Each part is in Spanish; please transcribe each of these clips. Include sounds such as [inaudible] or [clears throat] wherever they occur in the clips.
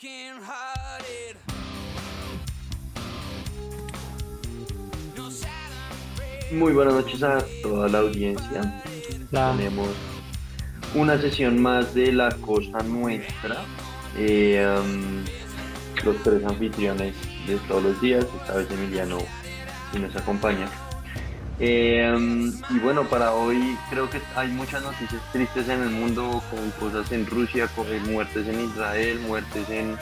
broken hearted. Muy buenas noches a toda la audiencia. La- Tenemos una sesión más de la cosa nuestra. Eh, um, los tres anfitriones de todos los días, esta vez Emiliano y nos acompaña. Eh, um, y bueno, para hoy creo que hay muchas noticias tristes en el mundo, con cosas en Rusia, con eh, muertes en Israel, muertes en,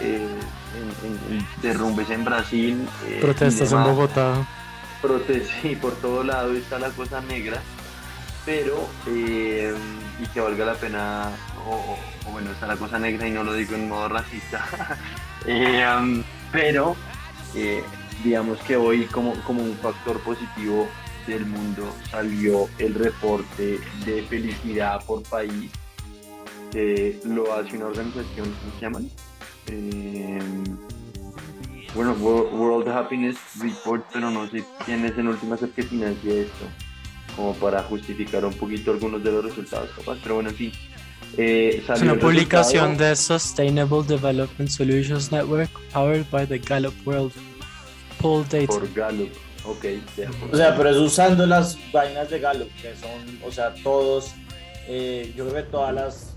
eh, en- en- en derrumbes en Brasil. eh, Protestas en demás Bogotá. protestas [laughs] y por todo lado está la cosa negra, pero eh, y que valga la pena, o, o- o bueno, está la cosa negra y no lo digo en modo racista, [laughs] Eh, um, pero eh, digamos que hoy como, como un factor positivo del mundo salió el reporte de felicidad por país, que lo hace una organización, ¿cómo se llaman? Eh, bueno, Wo- World Happiness Report, pero no sé quién es en últimas el que financia esto, como para justificar un poquito algunos de los resultados, capaz, pero bueno, en fin. Eh, Es salió una publicación resultado de Sustainable Development Solutions Network powered by the Gallup World Poll por Gallup, ok, ya, por O sea, pero es usando las vainas de Gallup, que son, o sea, todos, eh, yo creo que todas las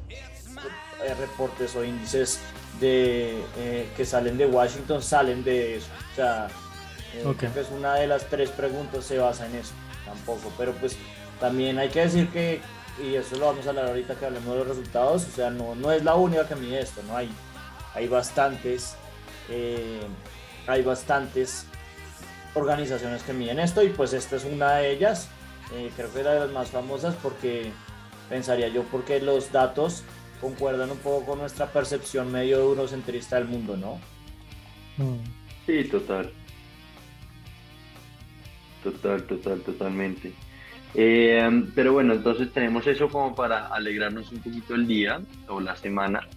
eh, reportes o índices de, eh, que salen de Washington salen de eso. O sea, eh, Ok. creo que es una de las tres preguntas se basa en eso, tampoco. Pero pues también hay que decir que, y eso lo vamos a hablar ahorita que hablemos de los resultados, o sea, no, no es la única que mide esto, ¿no? Hay, hay bastantes, eh, hay bastantes organizaciones que miden esto y pues esta es una de ellas. Eh, creo que es la de las más famosas porque pensaría yo porque los datos concuerdan un poco con nuestra percepción medio eurocentrista del mundo, ¿no? Mm. Sí, total. Total, total, totalmente. Eh, pero bueno, entonces tenemos eso como para alegrarnos un poquito el día o la semana.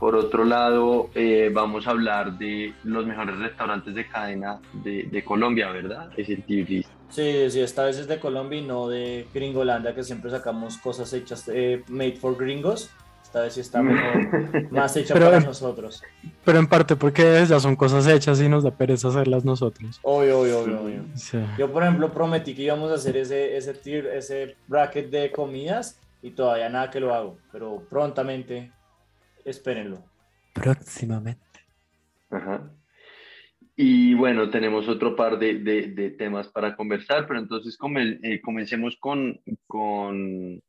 Por otro lado, eh, vamos a hablar de los mejores restaurantes de cadena de, de Colombia, ¿verdad? Es el tier list. Sí, sí, esta vez es de Colombia y no de Gringolandia, que siempre sacamos cosas hechas eh, made for gringos. Esta vez sí está [laughs] mejor, más hecha Pero- para nosotros. Pero en parte porque ya son cosas hechas y nos da pereza hacerlas nosotros. Obvio, obvio, obvio, obvio. Sí. Yo, por ejemplo, prometí que íbamos a hacer ese, ese tier, ese bracket de comidas y todavía nada que lo hago, pero prontamente espérenlo. Próximamente. Ajá. Y bueno, tenemos otro par de, de- de temas para conversar, pero entonces come- eh, comencemos con, con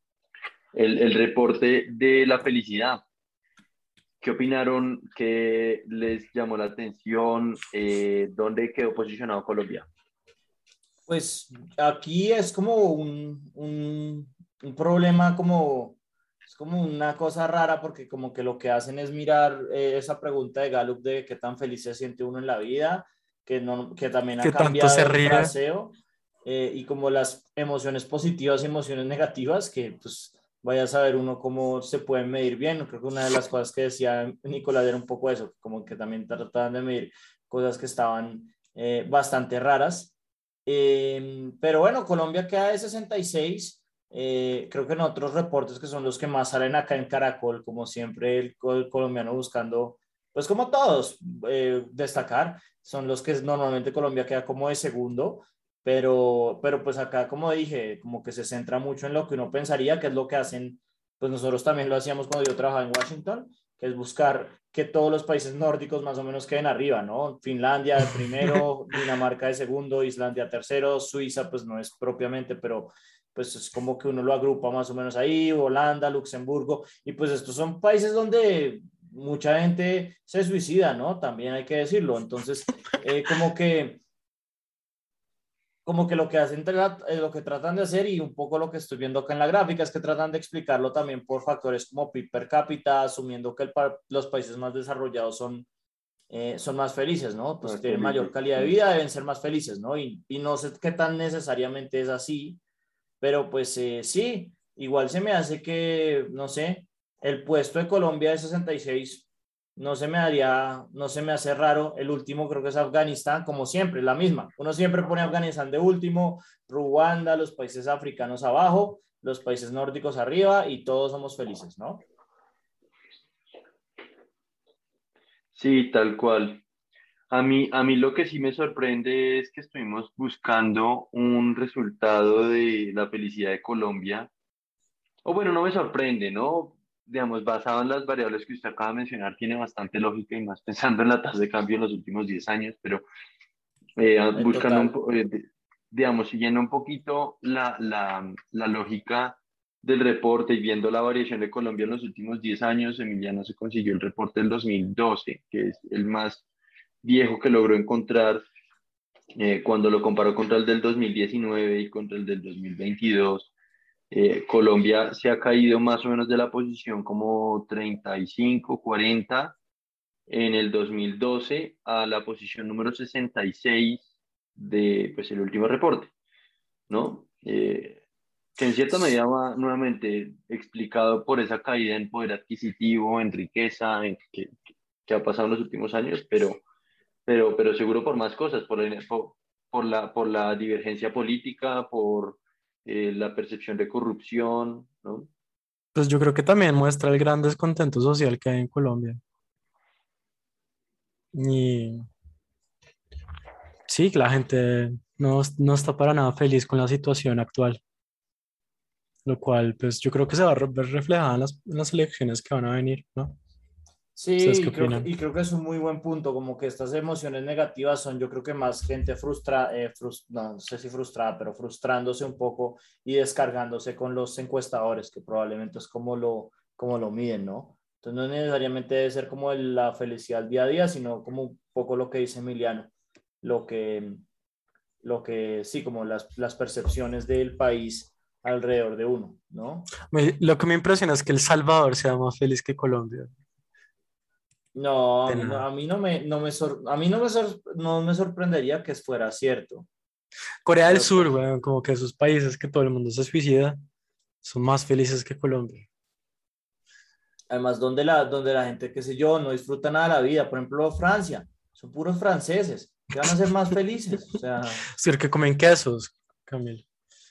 el, el reporte de la felicidad. ¿Qué opinaron? ¿Qué les llamó la atención? Eh, ¿Dónde quedó posicionado Colombia? Pues aquí es como un, un, un problema como, como una cosa rara porque como que lo que hacen es mirar eh, esa pregunta de Gallup de qué tan feliz se siente uno en la vida, que, no, que también ha ¿Qué tanto cambiado se el fraseo, eh, y como las emociones positivas y emociones negativas, que pues vaya a saber uno cómo se pueden medir bien. Creo que una de las cosas que decía Nicolás era un poco eso, como que también trataban de medir cosas que estaban eh, bastante raras. Eh, pero bueno, Colombia queda de 66. Eh, creo que en otros reportes que son los que más salen acá en Caracol, como siempre el, el colombiano buscando, pues como todos, eh, destacar, son los que normalmente Colombia queda como de segundo, pero, pero pues acá, como dije, como que se centra mucho en lo que uno pensaría, que es lo que hacen, pues nosotros también lo hacíamos cuando yo trabajaba en Washington, que es buscar que todos los países nórdicos más o menos queden arriba, ¿no? Finlandia de primero, [laughs] Dinamarca de segundo, Islandia tercero, Suiza pues no es propiamente, pero pues es como que uno lo agrupa más o menos ahí, Holanda, Luxemburgo, y pues estos son países donde mucha gente se suicida, ¿no? También hay que decirlo. Entonces, eh, como que como que lo que hacen, eh, lo que tratan de hacer y un poco lo que estoy viendo acá en la gráfica es que tratan de explicarlo también por factores como PIB per cápita, asumiendo que el los países más desarrollados son, eh, son más felices, ¿no? Pues tienen mayor calidad de vida, deben ser más felices, ¿no? Y, y no sé qué tan necesariamente es así, pero pues eh, sí, igual se me hace que, no sé, el puesto de Colombia de 66 no se me haría, no se me hace raro. El último creo que es Afganistán, como siempre, la misma. Uno siempre pone Afganistán de último, Ruanda, los países africanos abajo, los países nórdicos arriba y todos somos felices, ¿no? Sí, tal cual. A mí, a mí lo que sí me sorprende es que estuvimos buscando un resultado de la felicidad de Colombia. O bueno, no me sorprende, ¿no? Digamos, basado en las variables que usted acaba de mencionar, tiene bastante lógica y más pensando en la tasa de cambio en los últimos 10 años, pero eh, buscando, un eh, digamos, siguiendo un poquito la, la, la lógica del reporte y viendo la variación de Colombia en los últimos 10 años, Emiliano se consiguió el reporte del 2012, que es el más viejo que logró encontrar eh, cuando lo comparó contra el del 2019 y contra el del 2022. eh, Colombia se ha caído más o menos de la posición como 35, 40 en el 2012 a la posición número 66 de pues, el último reporte, ¿no? Eh, que en cierta medida va nuevamente explicado por esa caída en poder adquisitivo, en riqueza, en que, que ha pasado en los últimos años, pero, pero, pero seguro por más cosas, por, por, por la, por la divergencia política, por eh, la percepción de corrupción, ¿no? Pues yo creo que también muestra el gran descontento social que hay en Colombia. Y sí, la gente no, no está para nada feliz con la situación actual, lo cual pues yo creo que se va a ver reflejada en las, en las elecciones que van a venir, ¿no? Sí, ¿Ustedes qué y creo, y creo que es un muy buen punto, como que estas emociones negativas son, yo creo que más gente frustra, eh, frus- no, no sé si frustrada, pero frustrándose un poco y descargándose con los encuestadores, que probablemente es como lo, como lo miden, ¿no? Entonces no necesariamente debe ser como la felicidad día a día, sino como un poco lo que dice Emiliano, lo que, lo que sí, como las, las percepciones del país alrededor de uno, ¿no? Lo que me impresiona es que El Salvador sea más feliz que Colombia. No, a mí no, nada. a mí no me, no me, sor- a mí no me, sor- no me sorprendería que fuera cierto. Corea del Pero, Sur, pues, weón, como que esos países que todo el mundo se suicida, son más felices que Colombia. Además, donde la, donde la gente, qué sé yo, no disfruta nada de la vida. Por ejemplo, Francia, son puros franceses, que van a ser más felices. O sea, [laughs] decir, que comen quesos, Camilo.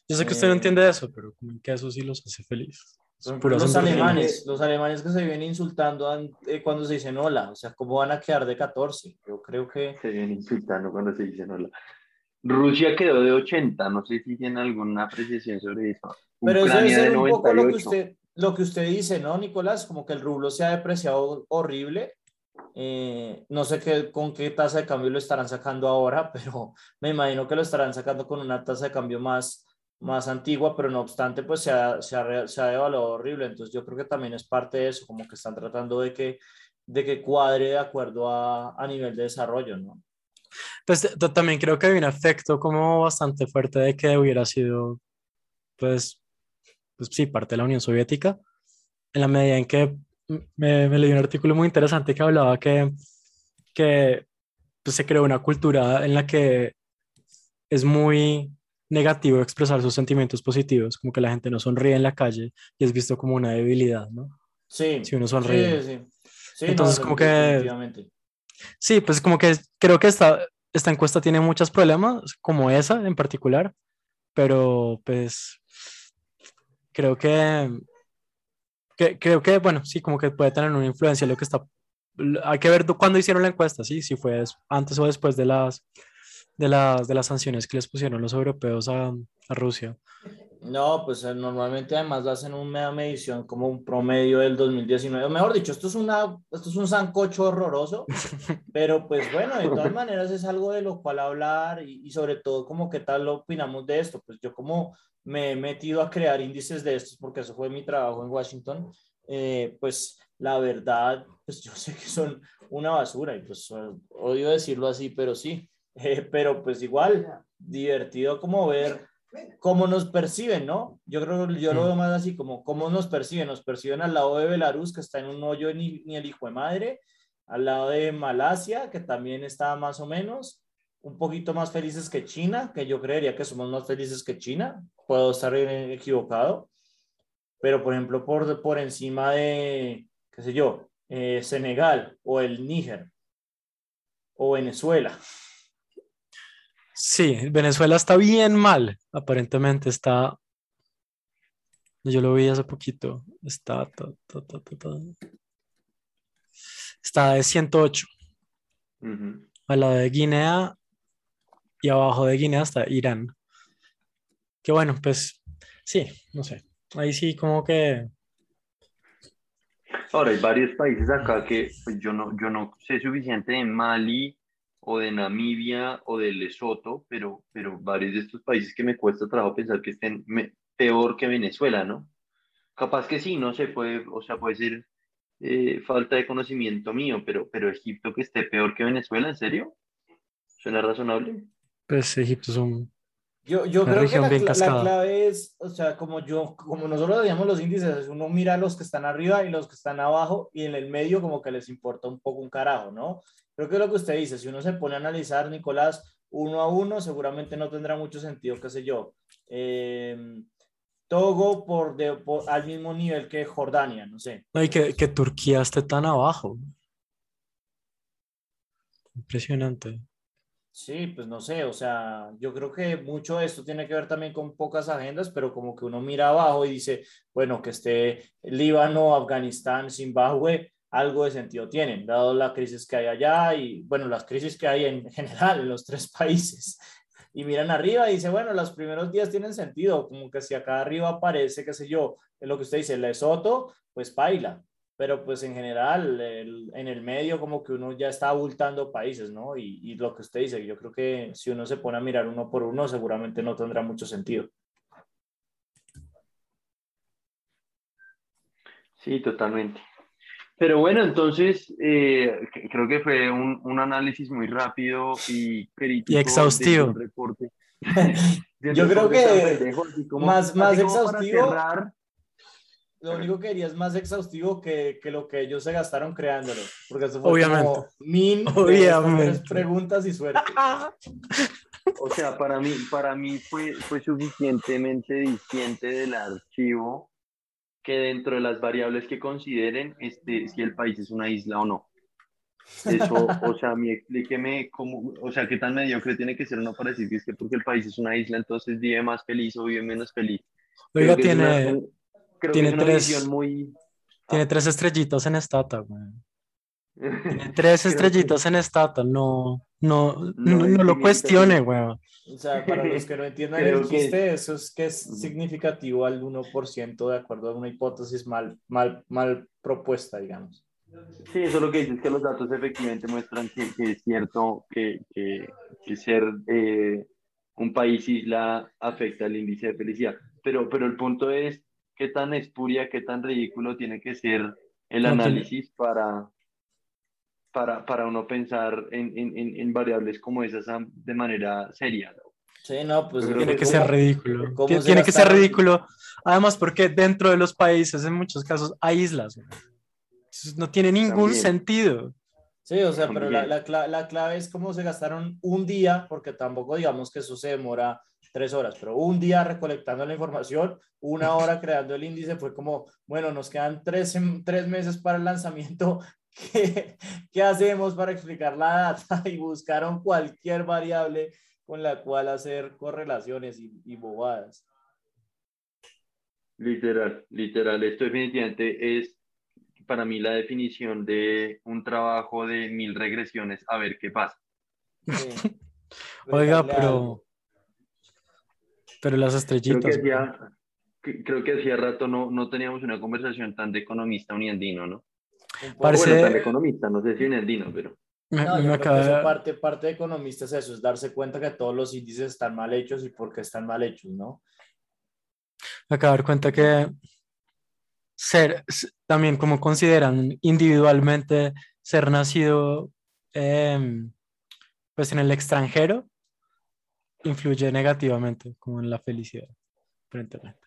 Yo sé que usted no Eh. entiende eso, pero comen quesos y los hace felices. Puras los alemanes, los alemanes que se vienen insultando an- eh, cuando se dicen hola, o sea, ¿cómo van a quedar de 14? Yo creo que Se viene insultando cuando se dice hola. Rusia quedó de 80, no sé si tiene alguna apreciación sobre eso. Pero eso debe Ucrania de ser un poco lo que 98. usted, lo que usted dice, ¿no, Nicolás? Como que el rublo se ha depreciado horrible. Eh, no sé qué, con qué tasa de cambio lo estarán sacando ahora, [laughs] pero me imagino que lo estarán sacando con una tasa de cambio más, más antigua, pero no obstante, pues se ha, se ha, se ha devaluado horrible. Entonces yo creo que también es parte de eso, como que están tratando de que, de que cuadre de acuerdo a, a nivel de desarrollo, ¿no? Pues también creo que hay un efecto como bastante fuerte de que hubiera sido, pues, pues sí, parte de la Unión Soviética, en la medida en que me, me leí un artículo muy interesante que hablaba que, que pues, se creó una cultura en la que es muy negativo expresar sus sentimientos positivos, como que la gente no sonríe en la calle y es visto como una debilidad, ¿no? Sí, Si uno sonríe. sí, sí. Sí, Entonces, no, como que-. Sí, pues como que creo que esta, esta encuesta tiene muchos problemas, como esa en particular, pero pues creo que, que- creo que, bueno, sí, como que puede tener una influencia lo que está, hay que ver cuándo hicieron la encuesta, sí, si fue antes o después de las, de las, de las sanciones que les pusieron los europeos a, a Rusia. No, pues eh, normalmente además hacen una medición como un promedio del 2019. O mejor dicho, esto es, una, esto es un sancocho horroroso, [laughs] pero pues bueno, de todas [laughs] maneras es algo de lo cual hablar y, y sobre todo como qué tal opinamos de esto. Pues yo como me he metido a crear índices de estos porque eso fue mi trabajo en Washington, eh, pues la verdad, pues yo sé que son una basura y pues eh, odio decirlo así, pero sí. Eh, pero pues igual, divertido como ver cómo nos perciben, ¿no? Yo creo que yo lo veo más así como cómo nos perciben. Nos perciben al lado de Belarus, que está en un hoyo ni, ni el hijo de madre, al lado de Malasia, que también está más o menos, un poquito más felices que China, que yo creería que somos más felices que China. Puedo estar equivocado, pero por ejemplo, por, por encima de, qué sé yo, eh, Senegal o el Níger o Venezuela. Sí, Venezuela está bien mal, aparentemente está, yo lo vi hace poquito, está, ta, ta, ta, está de 108 Ujú. al lado de Guinea y abajo de Guinea está Irán. Que bueno, pues sí, no sé. Ahí sí como que Ahora, hay varios países acá que pues, yo no, yo no sé suficiente de Mali o de Namibia o de Lesoto, pero, pero varios de estos países que me cuesta trabajo pensar que estén me- peor que Venezuela, ¿no? Capaz que sí, no sé, puede, o sea, puede ser eh, falta de conocimiento mío, pero, pero Egipto que esté peor que Venezuela, ¿en serio? ¿Suena razonable? pues Egipto es un... Yo, yo creo que la, la clave es, o sea, como yo, como nosotros veíamos los índices, uno mira a los que están arriba y los que están abajo y en el medio como que les importa un poco un carajo, ¿no? Creo que es lo que usted dice, si uno se pone a analizar, Nicolás, uno a uno, seguramente no tendrá mucho sentido, qué sé yo. Eh, Togo por, de, por- al mismo nivel que Jordania, no sé. No, y que, que Turquía esté tan abajo. Impresionante. Sí, pues no sé, o sea, yo creo que mucho de esto tiene que ver también con pocas agendas, pero como que uno mira abajo y dice, bueno, que esté Líbano, Afganistán, Zimbabue, algo de sentido tienen, dado la crisis que hay allá y, bueno, las crisis que hay en [laughs] general en los tres países. Y miran arriba y dice, bueno, los primeros días tienen sentido, como que si acá arriba aparece, qué sé yo, lo que usted dice, Lesoto, pues paila, pero pues en general el- en el medio como que uno ya está abultando países, ¿no? Y, y lo que usted dice, yo creo que si uno se pone a mirar uno por uno, seguramente no tendrá mucho sentido. Sí, totalmente. Pero bueno, entonces eh, creo que fue un, un análisis muy rápido y crítico de- exhaustivo. del reporte. [laughs] Del Yo creo que pendejo, como- más- más exhaustivo. cerrar, Lo único que diría es más exhaustivo que, que lo que ellos se gastaron creándolo, porque eso fue Obviamente. como min de Obviamente. preguntas y suerte. O sea, para mí, para mí fue, fue suficientemente disciente del archivo que dentro de las variables que consideren, este, si el país es una isla o no. Eso, o sea, a mí explíqueme cómo, o sea, qué tan mediocre tiene que ser uno para decir que es que porque el país es una isla, entonces vive más feliz o vive menos feliz. Que una- tiene, un- creo que tiene es una tres- muy... tiene tres estrellitas en Stata, güey. [laughs] Tres estrellitas en Stata, no, no, no, No no es lo cuestione, güey. O sea, para los que no entiendan el que- chiste, eso es que es significativo al 1% de acuerdo a una hipótesis mal, mal, mal propuesta, digamos. Sí, eso lo que dice es que los datos efectivamente muestran que, que es cierto que, que- que ser eh, un país isla afecta el índice de felicidad. Pero, pero el punto es qué tan espuria, qué tan ridículo tiene que ser el análisis para, para, para uno pensar en, en, en, variables como esas de manera seria. ¿no? Sí, no, pues Tiene que ser ridículo. ¿cómo Ti- se Tiene que ser ridículo. Además, porque dentro de los países, en muchos casos, hay islas. no tiene ningún También. sentido. Sí, o sea, pero la, la, la clave es cómo se gastaron un día, porque tampoco digamos que eso se demora tres horas, pero un día recolectando la información, una hora creando el índice, fue como, bueno, nos quedan tres, tres meses para el lanzamiento, ¿qué, qué hacemos para explicar la data? [laughs] Y buscaron cualquier variable con la cual hacer correlaciones y, y bobadas. Literal, literal. Esto definitivamente es para mí la definición de un trabajo de mil regresiones a ver qué pasa. Sí. [laughs] Oiga, pero, pero las Creo estrellitas. que hacía, creo que hacía rato no, no teníamos una conversación tan de economista uniandino, ¿no? Parece- Bueno, tan economista, no sé si uniandino, pero Me, No, me yo creo acaba que eso de- parte, parte de economistas es eso, es darse cuenta que todos los índices están mal hechos y por qué están mal hechos, ¿no? me acabo de dar cuenta que ser, también como consideran individualmente ser nacido em, pues en el extranjero, influye negativamente como en la felicidad, aparentemente.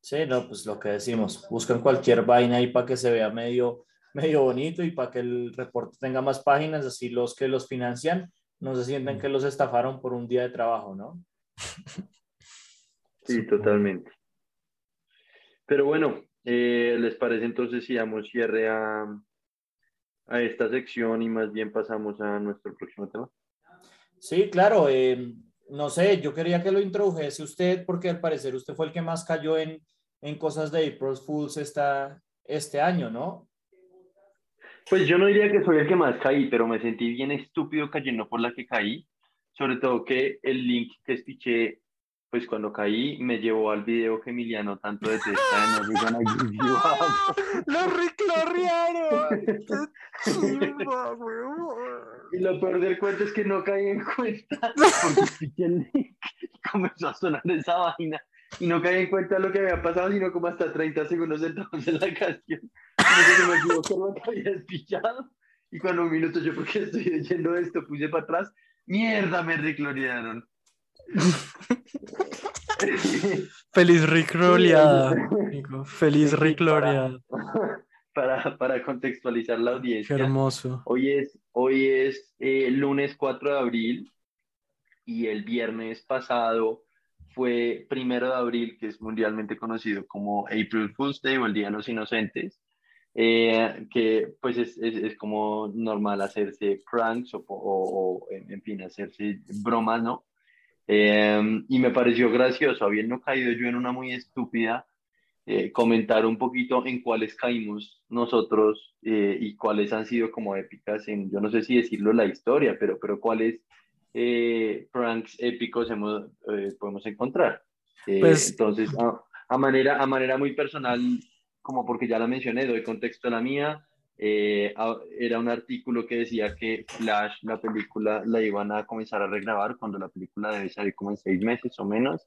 Sí, no, pues lo que decimos, buscan cualquier vaina ahí para que se vea medio, medio bonito y para que el reporte tenga más páginas, así los que los financian no se sienten que los estafaron por un día de trabajo, ¿no? [laughs] sí, totalmente. Pero bueno, eh, ¿les parece entonces si damos cierre a, a esta sección y más bien pasamos a nuestro próximo tema? Sí, claro, eh, no sé, yo quería que lo introdujese usted porque al parecer usted fue el que más cayó en, en cosas de April Fools esta, este año, ¿no? Pues yo no diría que soy el que más caí, pero me sentí bien estúpido cayendo por la que caí. Sobre todo que el link que espiché, pues cuando caí, me llevó al video que Emiliano tanto detesta de No Up. [laughs] ¡Lo reclorrearon! [laughs] ¡Qué chimba, weón! Y lo peor del cuento es que no caí en cuenta [laughs] porque espiché el link y comenzó a sonar esa vaina. Y no caí en cuenta lo que había pasado, sino como hasta 30 segundos entramos en la canción. Se me equivocó lo que había. Y cuando un minuto yo, ¿por qué estoy leyendo esto? Puse para atrás. ¡Mierda! Me reclorearon. [laughs] Feliz recloreada. Feliz recloreada. [laughs] para, para contextualizar la Qué audiencia. hermoso. Hoy es, hoy es eh, lunes 4 de abril y el viernes pasado fue primero de abril, que es mundialmente conocido como April Fool's Day o el Día de los Inocentes, eh, que pues es, es, es como normal hacerse pranks o, o- en, fin, hacerse bromas, ¿no? Eh, y me pareció gracioso, habiendo caído yo en una muy estúpida, eh, comentar un poquito en cuáles caímos nosotros y cuáles han sido como épicas en, yo no sé si decirlo la historia, pero, pero cuáles eh, pranks épicos hemos, eh, podemos encontrar. Eh, Pues- entonces, a, a manera, a manera muy personal, como porque ya la mencioné, doy contexto a la mía, eh, a- era un artículo que decía que Flash, la película, la iban a comenzar a regrabar cuando la película debe salir como en seis meses o menos,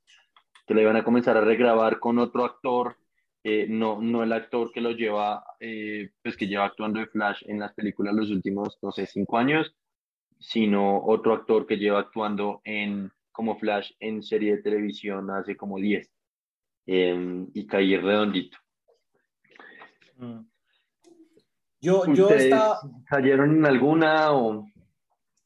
que la iban a comenzar a regrabar con otro actor, no, no el actor que lo lleva, eh, pues que lleva actuando de Flash en las películas los últimos, no sé, cinco años, sino otro actor que lleva actuando en, como Flash en serie de televisión hace como 10. eh, y caí redondito. Mm. Yo, yo ¿Ustedes estaba, cayeron en alguna o...?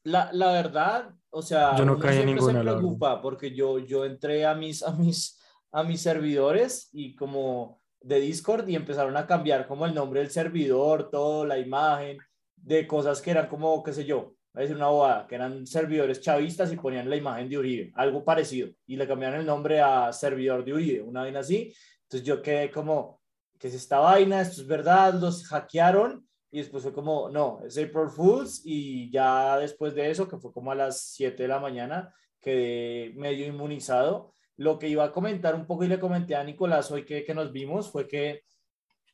la, la verdad, o sea, Yo no caí en ninguna, se la verdad. preocupa porque yo, yo entré a mis, a mis, a mis servidores y como de Discord y empezaron a cambiar como el nombre del servidor, todo, la imagen, de cosas que eran como, qué sé yo, a decir una bobada, que eran servidores chavistas y ponían la imagen de Uribe, algo parecido, y le cambiaron el nombre a servidor de Uribe, una vaina así. Entonces yo quedé como, ¿qué es esta vaina? Esto es verdad, los hackearon. Y después fue como, no, es April Fools. Y ya después de eso, que fue como a las 7 de la mañana, quedé medio inmunizado. Lo que iba a comentar un poco y le comenté a Nicolás hoy que, que nos vimos fue que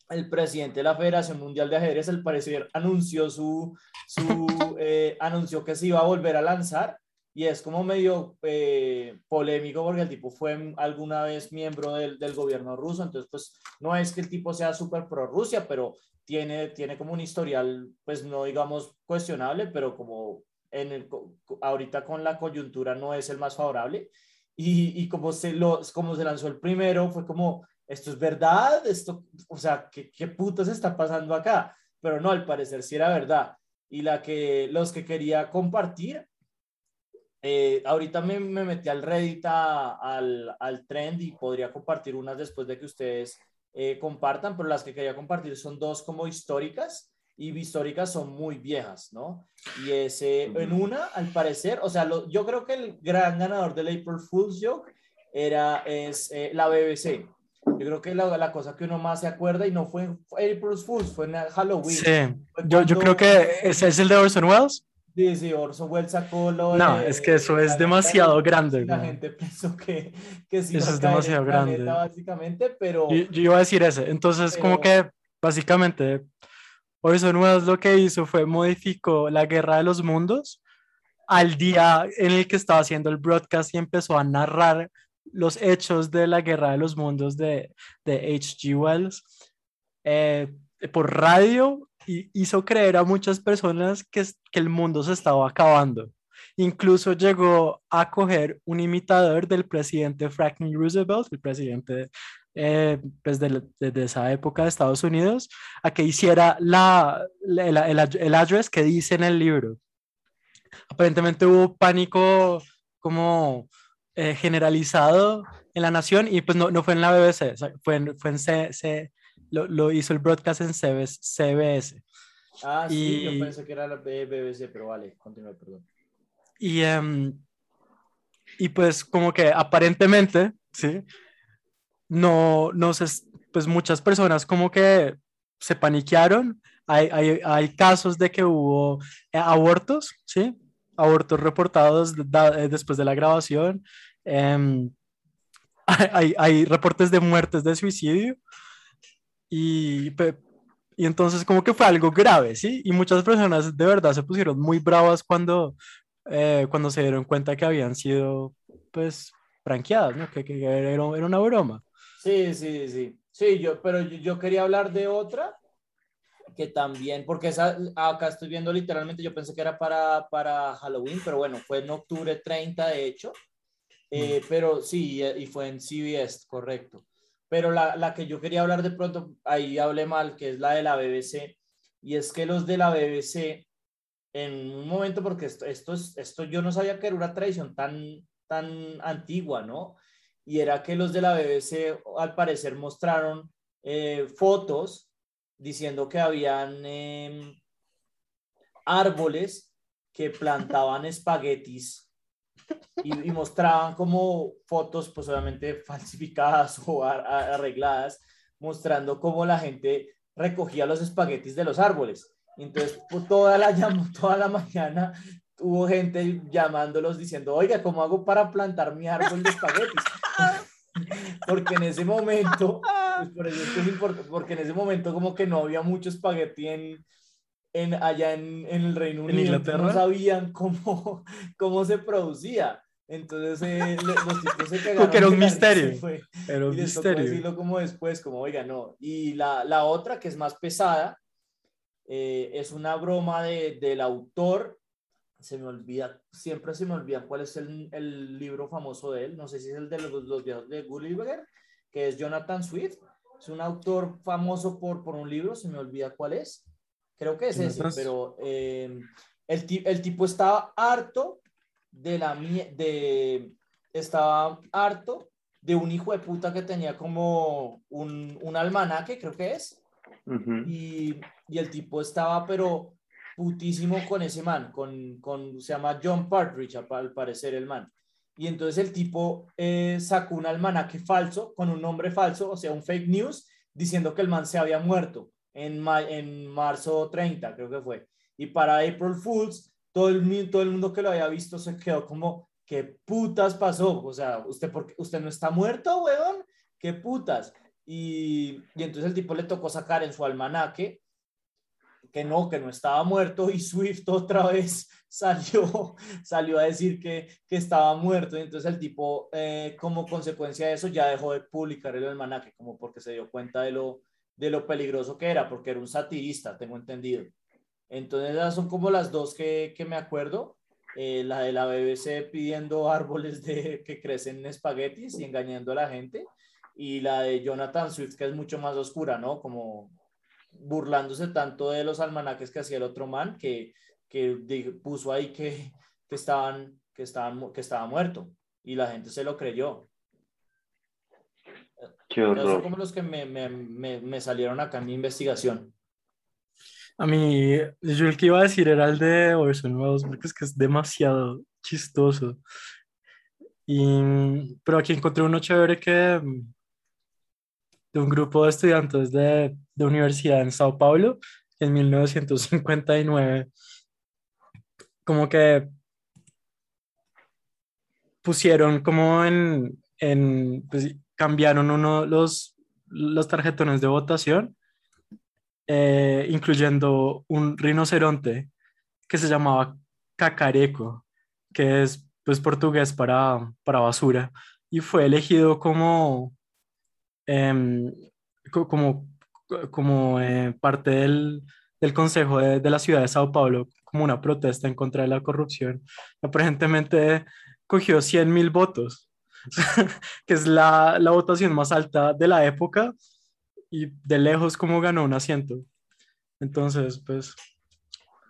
el presidente de la Federación Mundial de Ajedrez, al parecer, anunció su, su [laughs] eh, anunció que se iba a volver a lanzar y es como medio eh, polémico porque el tipo fue alguna vez miembro del, del gobierno ruso, entonces pues no es que el tipo sea súper pro Rusia, pero tiene, tiene como un historial, pues no digamos cuestionable, pero como en el, ahorita con la coyuntura no es el más favorable. Y, y como, se lo, como se lanzó el primero, fue como, esto es verdad, esto, o sea, ¿qué, qué putas está pasando acá? Pero no, al parecer sí era verdad. Y la que, los que quería compartir, eh, ahorita me, me metí al Reddit a- al, al trend y podría compartir unas después de que ustedes eh, compartan, pero las que quería compartir son dos como históricas y históricas son muy viejas, ¿no? Y ese, en una, al parecer, o sea, lo- yo creo que el gran ganador del April Fool's Joke era, es eh, la BBC. Yo creo que la, la cosa que uno más se acuerda y no fue April Fool's, fue en Halloween. Sí, Fue yo, yo creo que ese es el de Orson Welles. Sí, sí, Orson Welles sacó lo No, de- es que eso es demasiado grande, La güey. gente pensó que, que sí Eso es demasiado el planeta, grande. básicamente, pero Yo, yo iba a decir ese. Entonces, como Pero- que básicamente Orson Welles lo que hizo fue modificó la Guerra de los Mundos al día en el que estaba haciendo el broadcast y empezó a narrar los hechos de la Guerra de los Mundos de, de H.G. Wells eh, por radio y hizo creer a muchas personas que, que el mundo se estaba acabando. Incluso llegó a coger un imitador del presidente Franklin Roosevelt, el presidente eh, pues de, de- de esa época de Estados Unidos, a que hiciera la, la- el, el address que dice en el libro. Aparentemente hubo pánico como eh, generalizado en la nación y pues no, no fue en la BBC, o sea, fue en, fue en C- C- lo, lo hizo el broadcast en CBS. CBS. ah, sí, y- yo pensé que era la BBC, pero vale, continúa, perdón. Y, em, y pues como que aparentemente, ¿sí? No, no sé, pues muchas personas como que se paniquearon hay, hay, hay casos de que hubo eh, abortos, ¿sí? Abortos reportados da- eh, después de la grabación. Em, [laughs] hay, hay- reportes de muertes de suicidio. Y, y entonces como que fue algo grave, ¿sí? Y muchas personas de verdad se pusieron muy bravas cuando, eh, cuando se dieron cuenta que habían sido, pues, franqueadas, ¿no? Que, que era, era una broma. Sí, sí, sí. Sí, yo, pero yo, yo quería hablar de otra que también, porque esa, acá estoy viendo literalmente, yo pensé que era para, para Halloween, pero bueno, fue en octubre 30 de hecho, Eh, pero sí, y fue en CBS, correcto. Pero la, la que yo quería hablar de pronto, ahí hablé mal, que es la de la BBC, y es que los de la BBC, en un momento, porque esto, esto, es, esto yo no sabía que era una tradición tan, tan antigua, ¿no? Y era que los de la BBC al parecer mostraron eh, fotos diciendo que habían em, árboles que plantaban espaguetis y, y mostraban como fotos, pues obviamente falsificadas [laughs] o arregladas, mostrando cómo la gente recogía los espaguetis de los árboles. Entonces, pues, toda la, [laughs] toda la mañana hubo gente llamándolos diciendo, oiga, ¿cómo hago para plantar mi árbol de espaguetis? [laughs] Porque en ese momento, pues por eso es que es porque en ese momento como que no había mucho espagueti en, en, allá en, en el Reino ¿En Unido, entonces no Inglaterra? sabían cómo, [laughs] cómo se producía. Entonces eh, los tipos se pegaron. que era un misterio. fue- Era un y les tocó misterio. decirlo como después, como, oiga, no. Y la, la otra, que es más pesada, eh, es una broma de, del autor. Se me olvida, siempre se me olvida cuál es el, el libro famoso de él. No sé si es el de los, los viajes de Gulliver, que es Jonathan Swift. Es un autor famoso por, por un libro, se me olvida cuál es. Creo que es ese, pero eh, el, el tipo estaba harto de la de estaba harto de un hijo de puta que tenía como un, un almanaque, creo que es, Ujú. y, y el tipo estaba pero putísimo con ese man, con, con se llama John Partridge, al al parecer el man. Y entonces el tipo eh, sacó un almanaque falso, con un nombre falso, o sea, un fake news, diciendo que el man se había muerto en, en marzo 30, creo que fue. Y para April Fools, todo el, todo el mundo que lo había visto se quedó como, ¿qué putas pasó? O sea, ¿usted, por qué- usted no está muerto, weón? ¿Qué putas? Y, y entonces el tipo le tocó sacar en su almanaque que no, que no estaba muerto y Swift otra vez [laughs] salió, salió a decir que, que estaba muerto y entonces el tipo eh, como consecuencia de eso ya dejó de publicar el almanaque como porque se dio cuenta de lo, de lo peligroso que era, porque era un satirista, tengo entendido. Entonces esas son como las dos que, que me acuerdo. Eh, la de la BBC pidiendo [laughs] árboles de, que crecen en espaguetis y engañando a la gente. Y la de Jonathan Swift, que es mucho más oscura, ¿no? Como burlándose tanto de los almanaques que hacía el otro man, que, que puso ahí que, que, estaban, que, estaban, que estaba muerto. Y la gente se lo creyó. Qué Esos son horror. como los que me, me, me, me salieron acá en mi investigación. A mí, yo el que iba a decir era el de Orson Welles, porque es que es demasiado chistoso. Y, pero aquí encontré uno chévere que de un grupo de estudiantes de, de universidad en Sao Paulo, en 1959, como que pusieron como en, en pues, cambiaron uno los, los tarjetones de votación eh, incluyendo un rinoceronte que se llamaba cacareco, que es pues portugués para, para basura, y fue elegido como, co- como, como eh, parte del, del Consejo de, de la ciudad de Sao Paulo, como una protesta en contra de la corrupción. Aparentemente cogió 100 mil votos, [laughs] que es la, la votación más alta de la época y de lejos como ganó un asiento. Entonces, pues,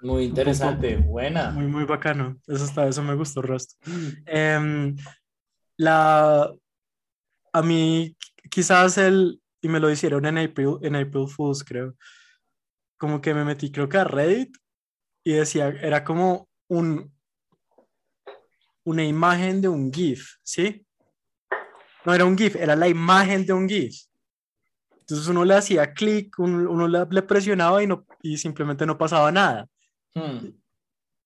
Muy interesante, buena. muy, muy bacano. Eso, está, eso me gustó el resto. Em, la, a mí, quizás el, y me lo hicieron en April, en April Fools, creo, como que me metí, creo que a Reddit, y decía, era como un, una imagen de un GIF, ¿sí? No era un GIF, era la imagen de un GIF. Entonces uno le hacía clic, uno, uno le, le presionaba y, no, y simplemente no pasaba nada. Hmm.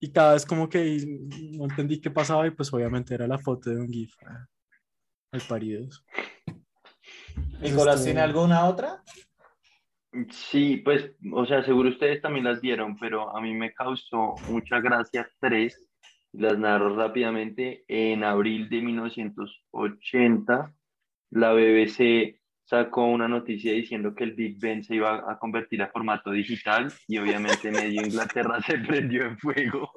Y cada vez como que no entendí qué pasaba y pues obviamente era la foto de un GIF. Al paridos. Nicolás, ¿tiene alguna otra? Sí, pues, o sea, seguro ustedes también las vieron, pero a mí me causó mucha gracia tres, las narro rápidamente. En abril de 1980, la BBC sacó una noticia diciendo que el Big Ben se iba a convertir a formato digital y obviamente medio Inglaterra [laughs] se prendió en fuego.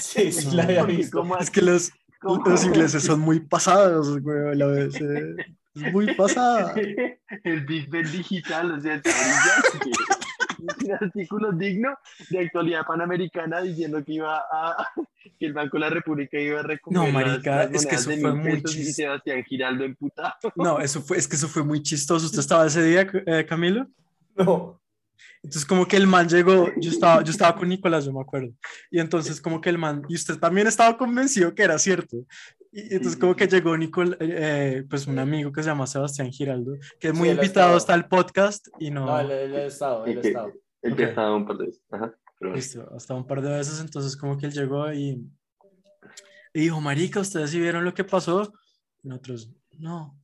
Sí, sí, la había visto. ¿cómo Es que los, los ingleses son muy pasados, güey, la eh, Es muy pasada. [laughs] el Big Ben digital, o sea, está brillante. Es [laughs] un artículo digno de actualidad panamericana diciendo que iba a [laughs] que el Banco de la República iba a recoger No, marica, es que eso de fue muy pesos y chis- Sebastián Giraldo emputado. No, eso fue, es que eso fue muy chistoso. ¿Usted estaba ese día, eh, Camilo? No. Entonces como que el man llegó, yo estaba, yo estaba con Nicolás, yo me acuerdo. Y entonces como que el man, y usted también estaba convencido que era cierto. Y entonces Sí, como sí, que sí. llegó Nicol, eh, pues un amigo que se llama Sebastián Giraldo, que es Sí, muy ha invitado hasta el podcast y no, No, él, él ha estado, él ha Ok. estado. El que estaba un par de veces. Ajá, pero listo, hasta un par de veces, entonces como que él llegó y, y dijo, marica, ¿ustedes sí vieron lo que pasó? Y nosotros, no,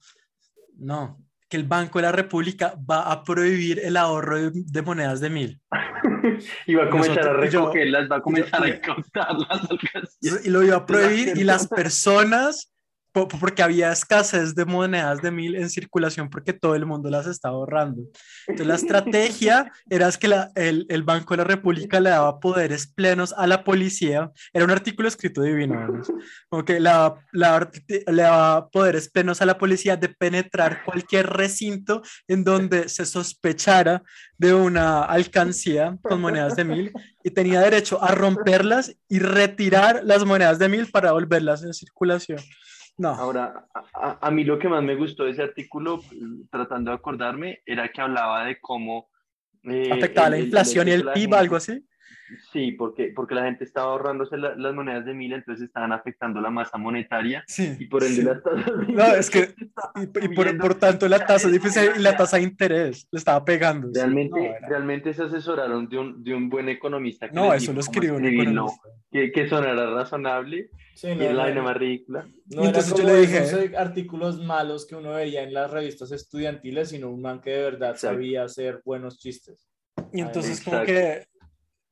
no, que el Banco de la República va a prohibir el ahorro de, de monedas de mil. [laughs] Y va a comenzar a Nosotros- yo- recogerlas, va a comenzar y- a. Entonces, y lo iba a [laughs] prohibir y las personas, porque había escasez de monedas de mil en circulación porque todo el mundo las estaba ahorrando. Entonces la [laughs] estrategia era que la- el, el Banco de la República le daba poderes plenos a la policía. Era un artículo escrito divino, además. como que le daba- le daba poderes plenos a la policía de penetrar cualquier recinto en donde se sospechara de una alcancía con monedas de mil y tenía derecho a romperlas y retirar las monedas de mil para volverlas en circulación. No, Ahora, a, a- mí lo que más me gustó de ese artículo, tratando de acordarme, era que hablaba de cómo... eh, afectaba el- la el- inflación y el que la PIB, algo así. Sí, porque, porque la gente estaba ahorrándose la- las monedas de mil, entonces estaban afectando la masa monetaria Sí. y por ende sí. las tasas No, es que, [laughs] y, y por, por tanto la tasa de y la tasa de interés le estaba pegando. sí. Realmente, No, era- realmente se asesoraron de un, de un buen economista que no, eso lo escribió un economista. que, que sonara razonable Sí, y no, es la no, vaina no, más ridícula. no Y era entonces yo como le dije- esos eh, artículos malos que uno veía en las revistas estudiantiles, sino un man que de verdad sabía hacer buenos chistes. Y entonces como que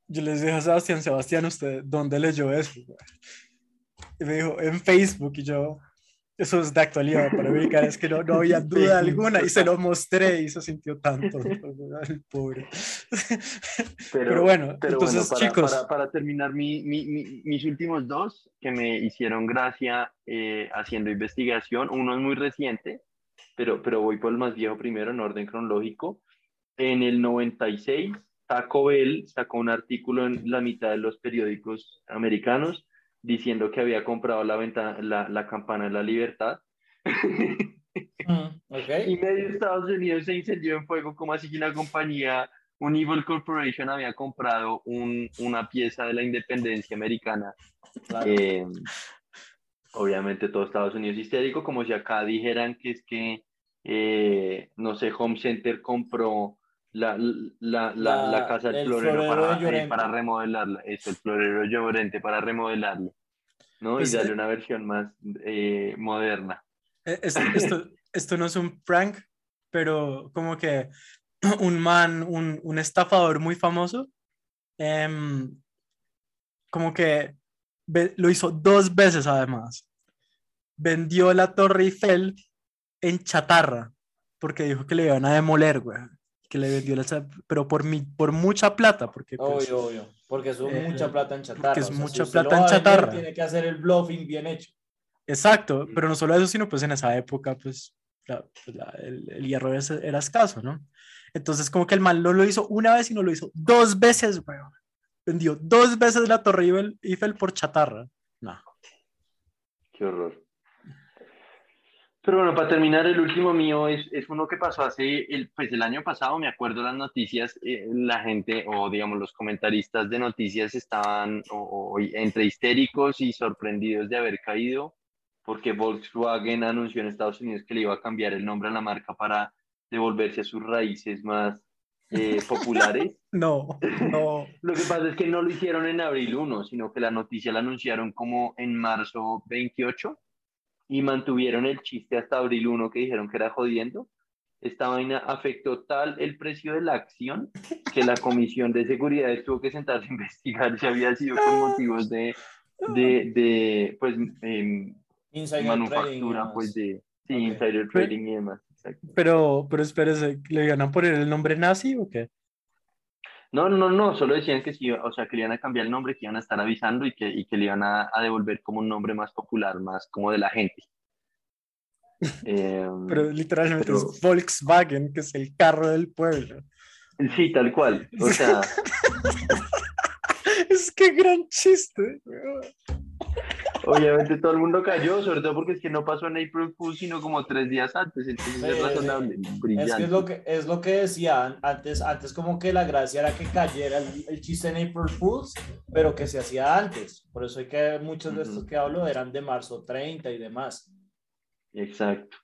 yo les dije a Sebastián, Sebastián, ¿usted dónde leyó eso? güey?" Y me dijo, en Facebook, y yo, eso es de actualidad para mí, cara, es que no, no había [laughs] duda alguna, y se lo mostré y se sintió tanto, el pobre. [laughs] Pero, Pero bueno, pero entonces bueno, para, chicos, para, para terminar mi, mi- mi- mis últimos dos que me hicieron gracia eh, haciendo investigación, uno es muy reciente, pero, pero voy por el más viejo primero en orden cronológico. En el 96, Taco Bell sacó un artículo en la mitad de los periódicos americanos diciendo que había comprado la, ventana, la, la campana de la libertad. [laughs] Mm, ok. Y medio Estados Unidos se incendió en fuego como así que una compañía, un Evil Corporation había comprado un- una pieza de la independencia americana. Claro. Eh, obviamente todo Estados Unidos histérico, como si acá dijeran que es que, eh, no sé, Home Center compró la, la, la, La- casa del el florero florero para, de eh, para remodelarla, eso, el florero Llorente para remodelarlo, ¿no? Pues, y darle eh, una versión más eh, moderna. Eh, Esto, esto, esto no es un prank, pero como que [clears throat] un man, un, un estafador muy famoso, em, como que lo hizo dos veces además. Vendió la Torre Eiffel en chatarra, porque dijo que le iban a demoler, güey. Que le vendió la, cha- pero por, mi, por mucha plata, porque pues, Obvio, obvio. Porque es eh, mucha plata en chatarra. porque es o sea, si mucha lo plata en vender, chatarra. Tiene que hacer el bluffing bien hecho. Exacto, pero no solo eso, sino pues en esa época, pues la- la- el, el hierro era, era escaso, ¿no? Entonces como que el mal no lo hizo una vez, sino lo hizo dos veces, weón. Vendió dos veces la Torre Eiffel, Eiffel por chatarra. No. Qué horror. Pero bueno, para terminar, el último mío es, es uno que pasó hace, el, pues el año pasado, me acuerdo las noticias, eh, la gente o digamos los comentaristas de noticias estaban o- o entre histéricos y sorprendidos de haber caído porque Volkswagen anunció en Estados Unidos que le iba a cambiar el nombre a la marca para devolverse a sus raíces más eh, [laughs] populares. No, no. [laughs] Lo que pasa es que no lo hicieron en abril 1, sino que la noticia la anunciaron como en marzo 28 y mantuvieron el chiste hasta abril 1 que dijeron que era jodiendo. Esta vaina afectó tal el precio de la acción que la Comisión de Seguridad tuvo que sentarse a investigar si había sido con motivos de, de, de pues, Insider trading y manufactura, pues de sí, Ok. insider trading y demás. exacto. Pero, pero espérese, ¿le iban a poner el nombre nazi o qué? No, no, no, solo decían que sí, o sea, que le iban a cambiar el nombre, que iban a estar avisando y que, y que le iban a, a devolver como un nombre más popular, más como de la gente. [laughs] Em, Pero literalmente Pero- es Volkswagen, que es el carro del pueblo. sí, tal cual. O sea, [laughs] Es que gran chiste. Obviamente todo el mundo cayó, sobre todo porque es que no pasó en April Fool, sino como tres días antes, entonces Sí, es sí. razonable, Es brillante. que es lo que, es lo que decía antes, antes como que la gracia era que cayera el, el chiste en April Fools, pero que se hacía antes. Por eso hay que muchos de estos Ujú. que hablo eran de marzo 30 y demás. Exacto.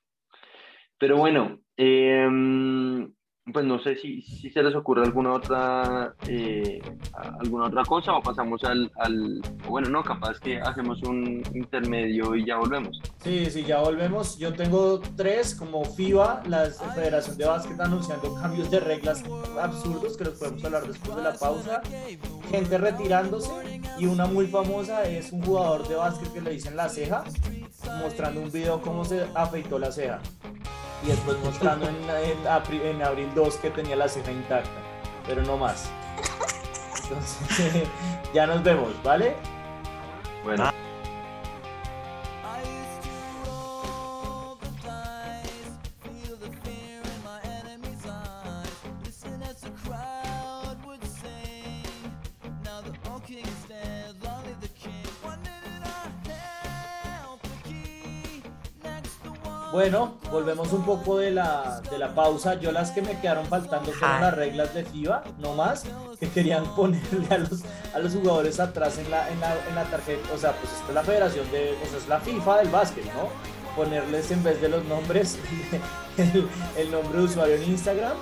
Pero bueno, em, pues no sé si, si se les ocurre alguna otra eh, alguna otra cosa o pasamos al, al bueno, no, capaz que hacemos un intermedio y ya volvemos. Sí, sí, ya volvemos. Yo tengo tres, como FIBA, la Federación de Básquet anunciando cambios de reglas absurdos que los podemos hablar después de la pausa. Gente retirándose y una muy famosa es un jugador de básquet que le dicen la ceja, mostrando un video cómo se afeitó la ceja. Y después mostrando en, abril 2 que tenía la ceja intacta, pero no más. Entonces, [laughs] ya nos vemos, ¿vale? Bueno, un poco de la, de la pausa. Yo las que me quedaron faltando fueron las reglas de FIBA, no más, que querían [laughs] ponerle a los, a los jugadores atrás en la, en, la, en la tarjeta. O sea, pues esta es la federación de, o sea, es la FIFA del básquet, ¿no? Ponerles en vez de los nombres [laughs] el, el nombre de usuario en Instagram.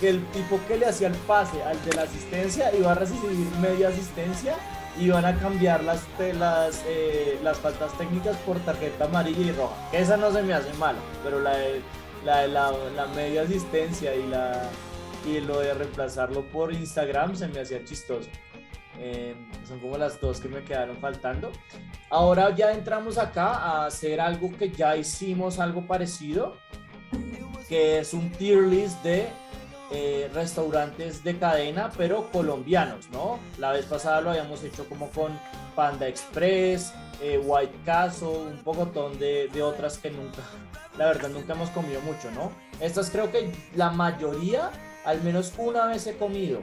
Que el tipo que le hacía el pase al de la asistencia iba a recibir media asistencia y van a cambiar las, las, eh, las faltas técnicas por tarjeta amarilla y roja. Esa no se me hace mala, pero la de la, de la, la media asistencia y, la, y lo de reemplazarlo por Instagram se me hacía chistoso. Eh, son como las dos que me quedaron faltando. Ahora ya entramos acá a hacer algo que ya hicimos, algo parecido, que es un tier list de eh, restaurantes de cadena, pero colombianos, ¿no? La vez pasada lo habíamos hecho como con Panda Express, eh, White Castle, un pocotón de, de otras que nunca, [laughs] la verdad, nunca hemos comido mucho, ¿no? Estas creo que la mayoría, al menos una vez he comido.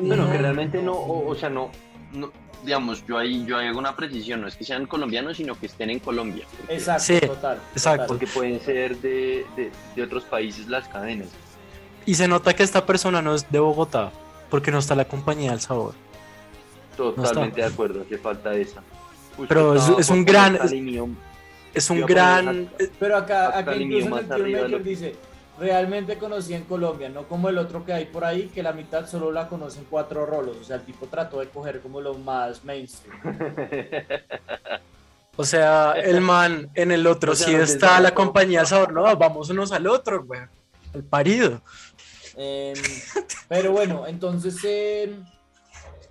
Bueno, que realmente no, o, o sea, no, no, digamos, yo ahí, yo hago una precisión, no es que sean colombianos, sino que estén en Colombia. porque- Exacto, Sí, total. exacto. Porque pueden ser de, de, de otros países las cadenas. Y se nota que esta persona no es de Bogotá, porque no está la compañía del sabor. Totalmente de acuerdo, hace falta esa. Justo Pero es- un gran-. Es un gran... hasta- Pero acá, Acá incluso en el Maker lo- dice, realmente conocí en Colombia, no como el otro que hay por ahí, que la mitad solo la conocen cuatro rolos. O sea, el tipo trató de coger como lo más mainstream. [laughs] O sea, el man en el otro O sea, sí no está la compañía del sabor. No, vámonos al otro, güey. El parido. Em, pero bueno, entonces, em,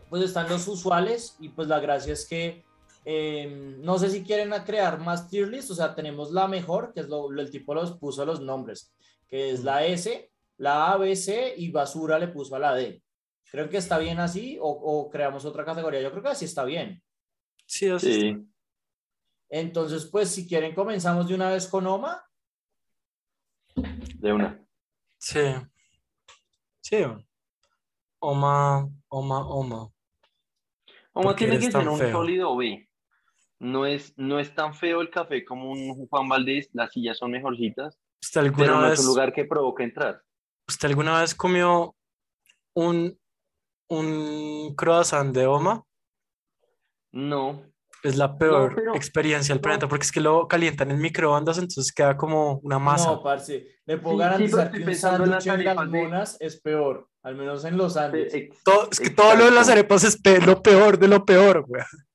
pues están los usuales y pues la gracia es que em, no sé si quieren crear más tier list, o sea, tenemos la mejor, que es lo, lo- el tipo los puso los nombres, que es la S, la A, B, C y basura le puso a la D. ¿Creen que está bien así o, o creamos otra categoría? Yo creo que así está bien. Sí, así está. Entonces, pues si quieren comenzamos de una vez con Oma. de una. Sí. Sí. Oma, oma, oma. Como ¿Por qué tiene que ser un feo? sólido B. No es, no es tan feo el café como un Juan Valdés, las sillas son mejorcitas, ¿Usted pero alguna no es vez, un lugar que provoca entrar. ¿usted alguna vez comió un, un croissant de Oma? No, es la peor pero- experiencia del no. planeta porque es que lo calientan en microondas, entonces queda como una masa. No, parce, le puedo Sí, sí, garantizar estoy que un pensando en en tarifas de- monas es peor, al menos en los Andes. Eh, Todo- es que todo lo de las Exacto. arepas es pe- lo peor de lo peor, güey. [laughs]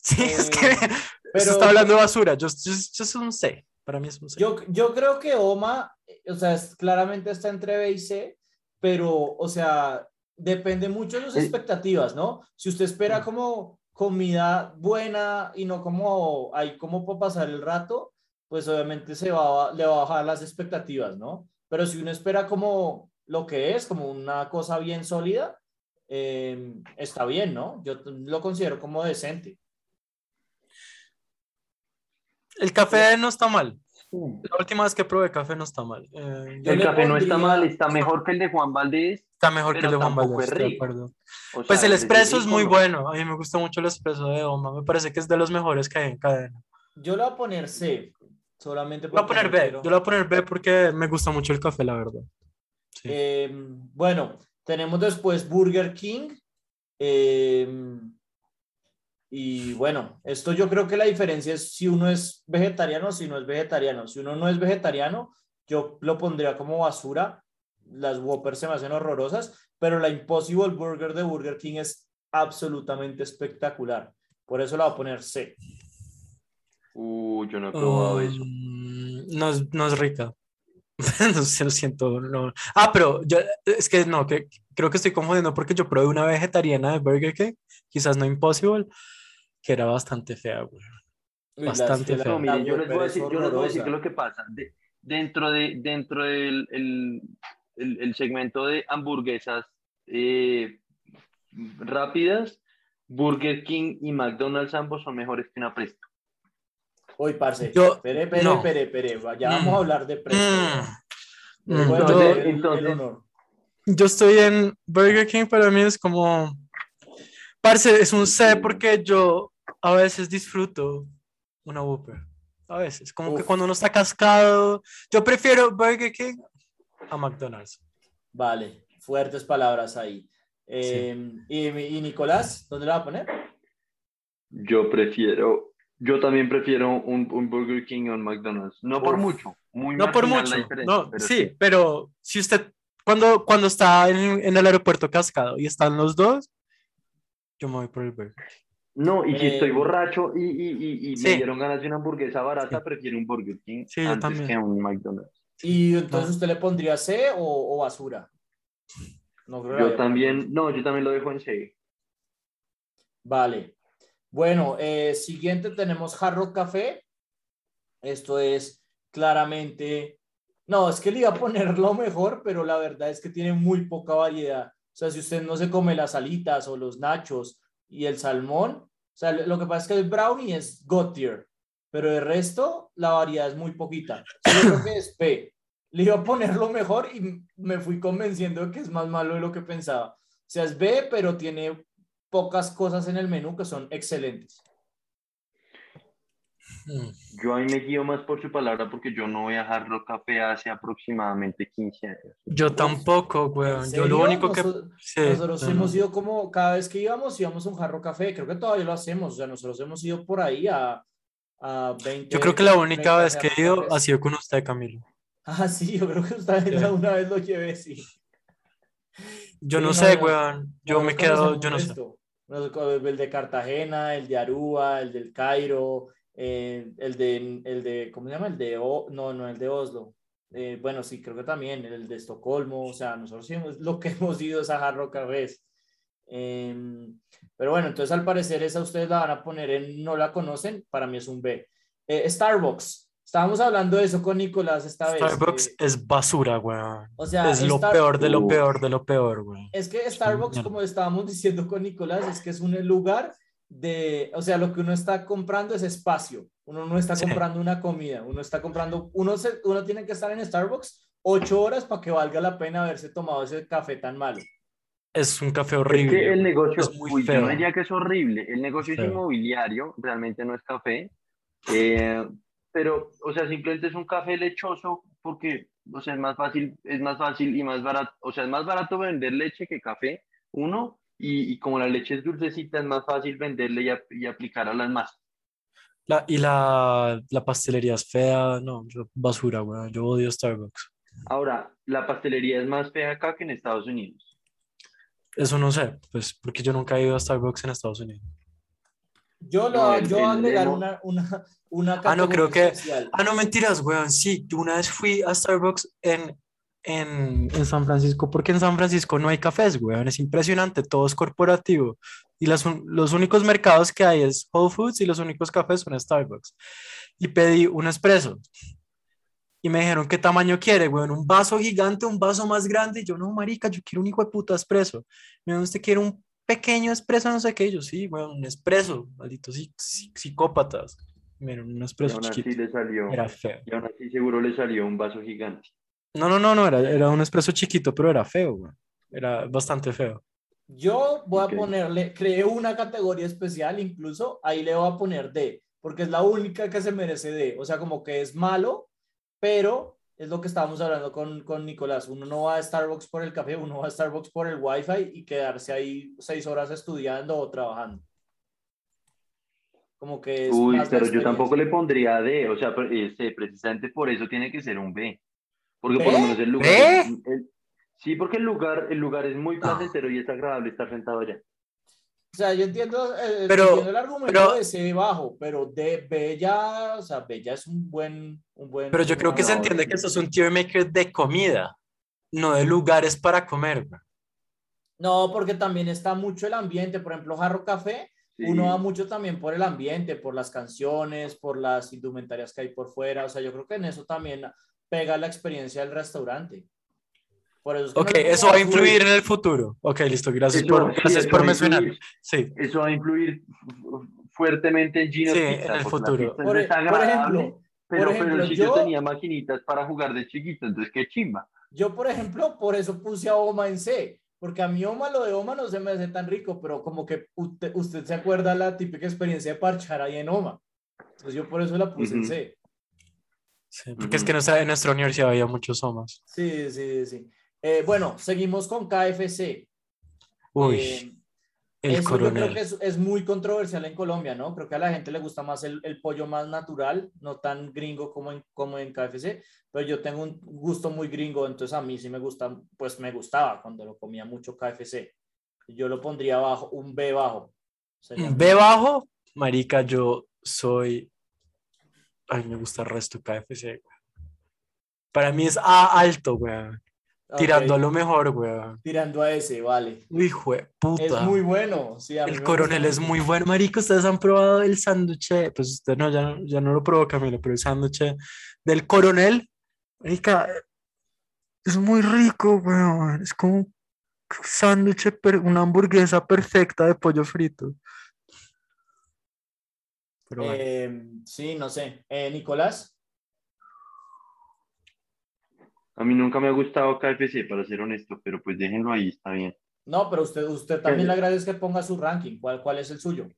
Sí, es que Eh, [laughs] se pero- está hablando de basura. Yo, yo, yo es un C. Para mí es un C. Yo, yo creo que Oma, eh, o sea, es- claramente está entre B y C, pero, o sea, depende mucho de sus Eh. expectativas, ¿no? Si usted espera como comida buena y no como ahí como para pasar el rato, pues obviamente se va, a- le va a bajar las expectativas, ¿no? Pero si uno espera como lo que es, como una cosa bien sólida, eh, está bien, ¿no? Yo lo considero como decente. El café no está mal. La última vez que probé café no está mal. Eh, El café no está mal, está mejor que el de Juan Valdés. Está mejor que el pero de Juan Valdez, de acuerdo. O Pues sea, el desde espresso es muy no. bueno. A mí me gusta mucho el espresso de Oma. Me parece que es de los mejores que hay en cadena. Yo le voy a poner C, solamente voy a porque poner B. quiero- Yo le voy a poner B porque me gusta mucho el café, la verdad. Sí. Eh, bueno, tenemos después Burger King. eh, y bueno, esto yo creo que la diferencia es si uno es vegetariano o si no es vegetariano. Si uno no es vegetariano, yo lo pondría como basura. Las Whoppers se me hacen horrorosas, pero la Impossible Burger de Burger King es absolutamente espectacular. Por eso la voy a poner C. Uh, yo no he probado eso. Mm, no, es, no es rica. [laughs] no sé, lo siento. No. Ah, pero yo, es que no, que, creo que estoy confundiendo porque yo probé una vegetariana de Burger King, quizás no Impossible, que era bastante fea, güey. Bastante la- feo. No, miren, yo les voy a decir, yo les voy a decir es lo que pasa. De- dentro de, dentro del el, el- el segmento de hamburguesas eh, rápidas, Burger King y McDonald's ambos son mejores que una Presto. Uy, parce. Yo- Espere, espere, no. espere, espere. Ya Mm. vamos a hablar de precio. Mm. Mm, dar el- el entonces- honor. Yo estoy en Burger King, para mí es como, parce, es un C porque yo a veces disfruto una Whopper. A veces, como que Uf. cuando uno está cascado, yo prefiero Burger King a McDonald's. Vale, fuertes palabras ahí. Eh, y, y Nicolás, ¿dónde la va a poner? Yo prefiero, yo también prefiero un, un Burger King o un McDonald's. No por mucho, muy No por mucho, no, pero sí, pero si usted, cuando, cuando está en, en el aeropuerto cascado y están los dos, yo me voy por el Burger King. No, y si Eh, estoy borracho y, y, y, y Sí. me dieron ganas de una hamburguesa barata, Sí. prefiero un Burger King Sí, antes que un McDonald's. Y entonces usted le pondría C o, o basura. No creo Yo también, no, yo también lo dejo en C. Vale. Bueno, eh, siguiente tenemos Jarro Café. Esto es claramente. No, es que le iba a poner lo mejor, pero la verdad es que tiene muy poca variedad. O sea, si usted no se come las alitas o los nachos y el salmón, o sea, lo que pasa es que el brownie es God tier, pero el resto, la variedad es muy poquita. Yo creo que es P. Le iba a poner lo mejor y me fui convenciendo de que es más malo de lo que pensaba. O sea, es B, pero tiene pocas cosas en el menú que son excelentes. Mm. Yo ahí me guío más por su palabra porque yo no voy a Hard Café hace aproximadamente 15 años. Yo tampoco, ¿En weón. Yo lo único que... Noso- sí, nosotros no, hemos ido como, cada vez que íbamos, íbamos a un jarro café. Creo que todavía lo hacemos. O sea, nosotros hemos ido por ahí a, a 20. Yo creo que la única 30 vez que he ido ha sido con usted, Camilo. Ah, sí, yo creo que usted Sí. una vez lo llevé, sí. Yo Sí, no no, sé, no, weón. Yo me quedo, yo no sé. esto. El de Cartagena, el de Aruba, el del Cairo, eh, el de, el de, ¿cómo se llama? El de, O- no, no, el de Oslo. Eh, bueno, sí, creo que también, el de Estocolmo, o sea, nosotros sí hemos- lo que hemos ido es a Jarro Cafés. Em, pero bueno, entonces al parecer esa ustedes la van a poner en no la conocen, para mí es un B. Eh, Starbucks, estábamos hablando de eso con Nicolás esta vez. Starbucks eh, es basura, weón. o sea, Es lo Star- peor de lo peor de lo peor, weón. es que Starbucks, como estábamos [laughs] diciendo con Nicolás, es que es un lugar de, o sea, lo que uno está comprando es espacio. Uno no está Sí. comprando una comida, uno está comprando, uno, se- uno tiene que estar en Starbucks ocho horas para que valga la pena haberse tomado ese café tan malo. Es un café Es horrible. que el negocio, Es muy uy, yo feo. no diría que es horrible, el negocio es Feo. inmobiliario, realmente no es café, eh, pero, o sea, simplemente es un café lechoso porque, o sea, es más fácil, es más fácil y más barato, o sea, es más barato vender leche que café, uno, y, y como la leche es dulcecita, es más fácil venderle y, ap- y aplicar a las masas. La, y la, la pastelería es fea, no, yo- basura, weón. Yo odio Starbucks. Ahora, la pastelería es más fea acá que en Estados Unidos. Eso no sé, pues porque yo nunca he ido a Starbucks en Estados Unidos. Yo, lo, No, yo agregar una, una, una Ah, no, creo que-. Ah, no, mentiras, weón. Sí, yo una vez fui a Starbucks en, en, en San Francisco, porque en San Francisco no hay cafés, weón. Es impresionante, todo es corporativo. Y las, un- los únicos mercados que hay es Whole Foods y los únicos cafés son Starbucks. Y pedí un espresso. Y me dijeron, ¿qué tamaño quiere, weón? ¿Un vaso gigante, un vaso más grande? Y yo, no, marica, yo quiero un hijo de puta espresso. Me dijeron, ¿usted quiere un pequeño espresso? No sé qué. Y yo, sí, weón, un espresso. Malditos psí- psicópatas. Dieron un Y espresso aún así chiquito. le salió, Era feo. y aún así seguro le salió un vaso gigante. No, no, no, no, era, era un espresso chiquito, pero era feo, güey. Era bastante feo. Yo voy Ok. a ponerle, creé una categoría especial, incluso ahí le voy a poner D, porque es la única que se merece D. O sea, como que es malo, pero es lo que estábamos hablando con, con Nicolás. Uno no va a Starbucks por el café, uno va a Starbucks por el Wi-Fi y quedarse ahí seis horas estudiando o trabajando. Como que es Uy, pero yo tampoco le pondría D, o sea, este, precisamente por eso tiene que ser un B. Porque por ¿B? lo menos el lugar. ¿B? es- el- sí, porque el lugar, el lugar es muy placentero y es agradable estar sentado allá. O sea, yo entiendo, eh, Pero- entiendo el argumento pero- de C bajo, pero de Bella, o sea, Bella es un buen, un buen. Pero yo creo que se No, entiende que esto es un tier maker de comida, no de lugares para comer. No, porque también está mucho el ambiente. Por ejemplo, Jarro Café, Sí. uno va mucho también por el ambiente, por las canciones, por las indumentarias que hay por fuera. O sea, yo creo que en eso también pega la experiencia del restaurante. Por eso es que no Ok, pongo eso va a influir en el futuro. Ok, listo, gracias Eso- por, sí, gracias por mencionar. Sí, Eso va a influir fu- fuertemente en Gino Sí, Pizza, en el futuro. es Por, e- por ejemplo, pero, por pero ejemplo, el sitio yo- tenía maquinitas para jugar de chiquito, entonces qué chimba. yo, por ejemplo, por eso puse a Oma en C. Porque a mí Oma, lo de Oma no se me hace tan rico, pero como que usted, usted se acuerda la típica experiencia de parchar ahí en Oma. Entonces yo por eso la puse en Ujú. C. sí, porque es Ujú. que en nuestra, en nuestra universidad había muchos somas. Sí, sí, sí. Eh, bueno, seguimos con KFC. Uy, Eh, el eso yo creo coronel. que es, es muy controversial en Colombia, ¿no? Creo que a la gente le gusta más el, el pollo más natural, no tan gringo como en, como en KFC, pero yo tengo un gusto muy gringo, entonces a mí sí me gusta, pues me gustaba cuando lo comía mucho KFC. Yo lo pondría bajo, un B bajo. Sería B bajo, marica, yo soy. Ay, me gusta el resto KFC, güey. Para mí es A alto, güey. Ok, Tirando a lo mejor, güey. Tirando a ese, vale. Hijo de puta. Es muy bueno. Sí, El coronel es muy bueno, marico. Ustedes han probado el sándwich, pues usted no, ya no, ya no lo probó, Camilo, pero el sándwich del coronel, marica, es muy rico, weón. Es como un sándwich, una hamburguesa perfecta de pollo frito. Pero bueno. Eh, sí, no sé. Eh, Nicolás. A mí nunca me ha gustado KFC, para ser honesto, pero pues déjenlo ahí, está bien. No, pero usted, usted también le agradece que ponga su ranking. ¿Cuál, cuál es el suyo?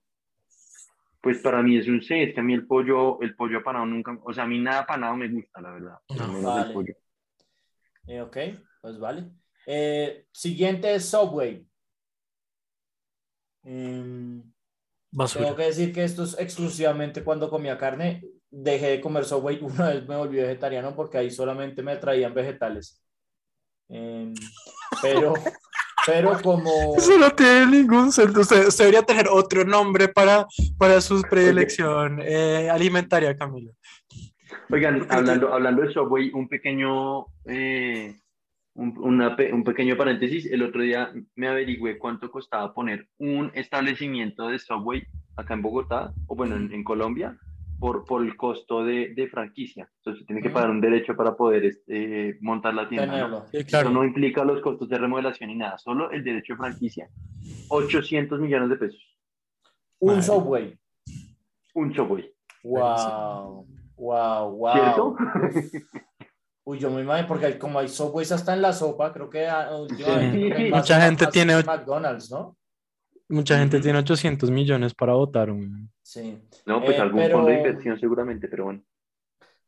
Pues para mí es un C, es que a mí el pollo, el pollo apanado nunca, o sea, a mí nada apanado me gusta, la verdad. No. menos el Vale. pollo. Eh, ok, pues vale. Eh, siguiente es Subway. Basura. tengo que decir que esto es exclusivamente cuando comía carne. Dejé de comer Subway, [laughs] una vez me volví vegetariano porque ahí solamente me traían vegetales. Em, pero, [laughs] pero como... Eso no tiene ningún sentido. Usted, usted debería tener otro nombre para, para su predilección eh, alimentaria, Camilo. Oigan, hablando, hablando de Subway, un pequeño, eh, un, una un pequeño paréntesis, el otro día me averigüé cuánto costaba poner un establecimiento de Subway acá en Bogotá, o bueno, en, en Colombia, por, por el costo de, de franquicia. Entonces tiene que pagar un derecho para poder este, montar la tienda. ¿no? Sí, Eso claro. no implica los costos de remodelación ni nada, solo el derecho de franquicia. 800 millones de pesos. Un Madre. Subway. Un Subway. Wow. Wow, wow. ¿Cierto? [laughs] Uy, yo me imagino, porque como hay Subways hasta en la sopa, creo que ah, últimamente Sí, sí. Mucha gente tiene- McDonald's, ¿no? Mucha gente Ujú. tiene 800 millones para votar. güey. Sí. No, pues Eh, algún pero- fondo de inversión seguramente, pero bueno.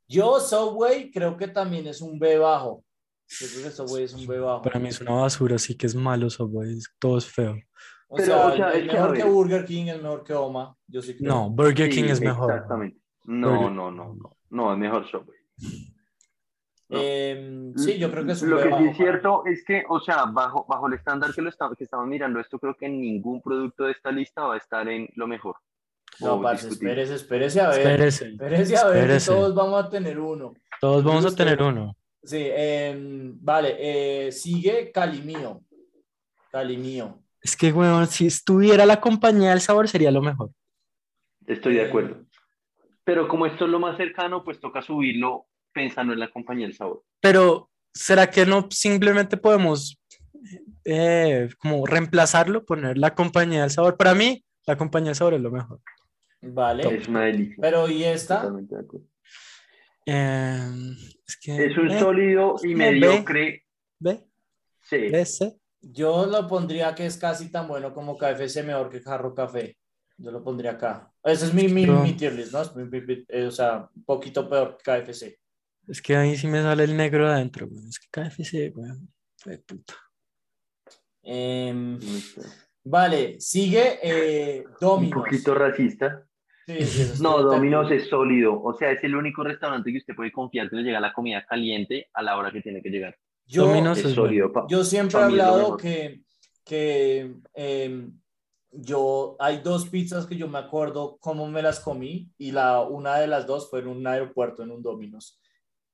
Yo, Subway, creo que también es un B bajo. Yo creo que Subway es un B bajo. Para mí es una basura, sí que es malo Subway, todo es feo. O Pero, sea, o sea, a mejor que. Burger King, es mejor que Oma. Yo sí creo. No, Burger King Sí, es mejor. Exactamente. No, Burger- no, no, no. No, es mejor Subway. No. Em, sí, yo creo que es un Lo que sí es cierto es que, o sea, bajo, bajo el estándar que, lo estamos, que estamos mirando esto, creo que ningún producto de esta lista va a estar en lo mejor. No, parce, espérese, espérese a ver. Espérese. Espérese a ver, Espérese. todos vamos a tener uno. Todos vamos a tener uno. Sí, em, vale, eh, sigue Calimío. Calimío. Es que, weón, si estuviera la compañía del sabor sería lo mejor. Estoy de Eh, acuerdo. Pero como esto es lo más cercano, pues toca subirlo pensando en la compañía del sabor. Pero, ¿será que no simplemente podemos eh, como reemplazarlo, poner la compañía del sabor? Para mí, la compañía del sabor es lo mejor. Vale. Es una delicia. Pero ¿y esta? Totalmente de acuerdo. Eh, es que, Es un eh, sólido y mediocre ¿Ve? ¿Sí? Yo lo pondría que es casi tan bueno como KFC, mejor que Jarro Café. Yo lo pondría acá. Ese es mi, mi, mi tier list, ¿no? Es mi- mi- mi- eh, o sea, un poquito peor que KFC. Es que ahí sí me sale el negro adentro, weón. Es que KFC, weón. fue puta. Em, vale, sigue eh, Un Domino's. poquito racista. Sí, [laughs] sí, eso No, Domino's es sólido. O sea, es el único restaurante que usted puede confiar que le llega la comida caliente a la hora que tiene que llegar. Yo, Domino's Es es sólido. pa- yo siempre he mí hablado que, que em, yo, hay dos pizzas que yo me acuerdo cómo me las comí y la, una de las dos fue en un aeropuerto, en un Domino's.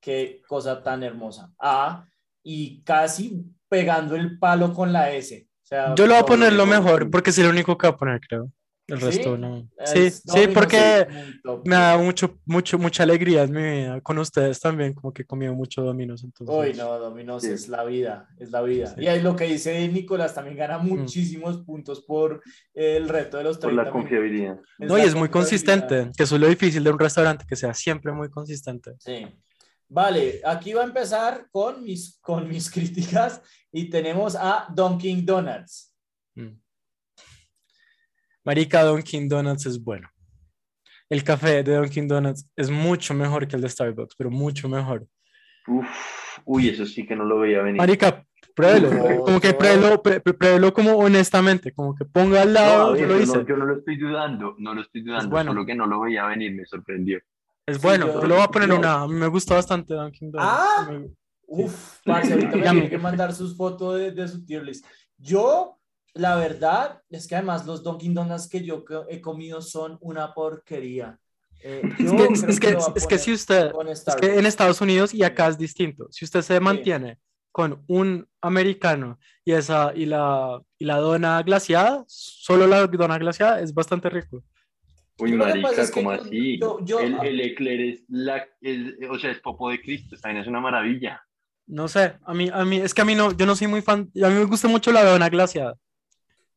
Qué cosa tan hermosa. Ah, y casi pegando el palo con la S. O sea, Yo lo voy a no, poner no, lo no, mejor no. porque es el único que voy a poner, creo. El ¿Sí? resto no. es Sí, sí, porque top. me da mucho, mucho, mucha alegría en mi vida. Con ustedes también, como que he comido mucho Domino's. Entonces, Uy, no, Domino's Sí. es la vida, es la vida. Sí. Y ahí lo que dice Nicolás también gana muchísimos puntos por el reto de los Por 30 la minutos. confiabilidad. No, y la es muy consistente, que eso es lo difícil de un restaurante, que sea siempre muy consistente. Sí. Vale, aquí va a empezar con mis, con mis [laughs] críticas y tenemos a Dunkin' Donuts. Mm. Marica, Dunkin' Donuts es bueno. El café de Dunkin' Donuts es mucho mejor que el de Starbucks, pero mucho mejor. Uf, uy, eso sí que no lo veía venir. Marica, pruébelo, No, como que no. pruébelo, pré- pruébelo como honestamente, como que ponga al No, lado, ver, yo lo hice. no, yo no lo estoy dudando, no lo estoy dudando, bueno. solo que no lo veía venir, me sorprendió. Es Sí, bueno, yo- yo, lo voy a poner yo- una, me gusta bastante Dunkin' Donuts. Ah. Me- Uf, parce, ahorita me tiene que mandar sus fotos de, de su tier list. Yo, la verdad, es que además los Dunkin' Donuts que yo he comido son una porquería. Eh, Es que, es que, es que si usted, es que en Estados Unidos y acá es distinto. Si usted se mantiene con un americano y esa y la y la dona glaciada, solo la dona glaciada es bastante rico. Uy, marica, pasa es que ¿cómo yo- así? yo- yo- el, el eclair es la, es- o sea, es popo de Cristo, también es una maravilla. No sé, a mí a mí es que a mí no yo no soy muy fan, a mí me gusta mucho la dona glaciada.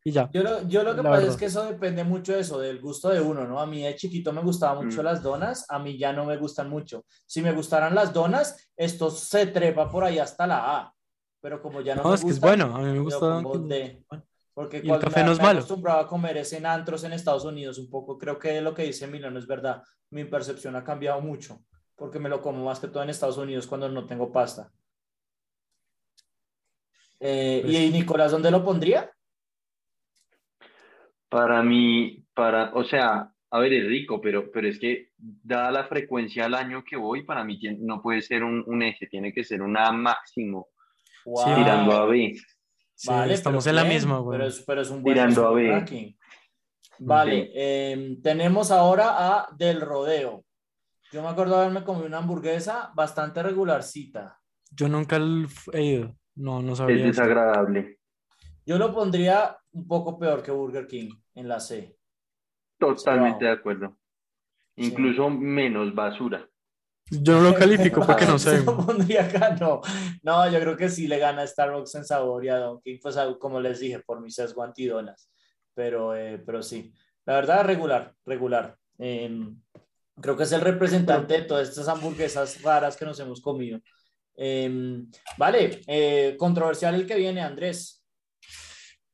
Y ya. Yo lo, yo lo que pasa verdad. es que eso depende mucho de eso, del gusto de uno, ¿no? A mí de chiquito me gustaban mucho Mm. las donas, a mí ya no me gustan mucho. Si me gustaran las donas, esto se trepa por ahí hasta la A. Pero como ya no, No, me es que es bueno, a mí me yo gusta Porque el cuando café me, no es me malo. acostumbraba a comer es en antros en Estados Unidos un poco, creo que lo que dice Emiliano es verdad. Mi percepción ha cambiado mucho, porque me lo como más que todo en Estados Unidos cuando no tengo pasta. Eh, Pues- ¿Y Nicolás, dónde lo pondría? Para mí, para, o sea, a ver, es rico, pero, pero es que dada la frecuencia al año que voy, para mí no puede ser un, un eje, tiene que ser una máximo, Wow. tirando a B. Sí, Vale, estamos en la misma, güey. Pero es, pero es un buen, Tirando es a ranking. Vale, eh, tenemos ahora a Del Rodeo. Yo me acuerdo haberme comido una hamburguesa bastante regularcita. Yo nunca he ido. No, no Es sabría. decir. desagradable. Yo lo pondría un poco peor que Burger King en la C. Totalmente Wow. de acuerdo. Incluso menos basura. Yo no lo califico [laughs] porque no sé. Acá, no. No, yo creo que sí le gana a Starbucks en sabor y a Dunkin', pues a- como les dije, por mi sesgo antidonas. Pero, eh, pero sí, la verdad, regular, regular. Em, creo que es el representante de todas estas hamburguesas raras que nos hemos comido. Em, vale, eh, controversial el que viene, Andrés.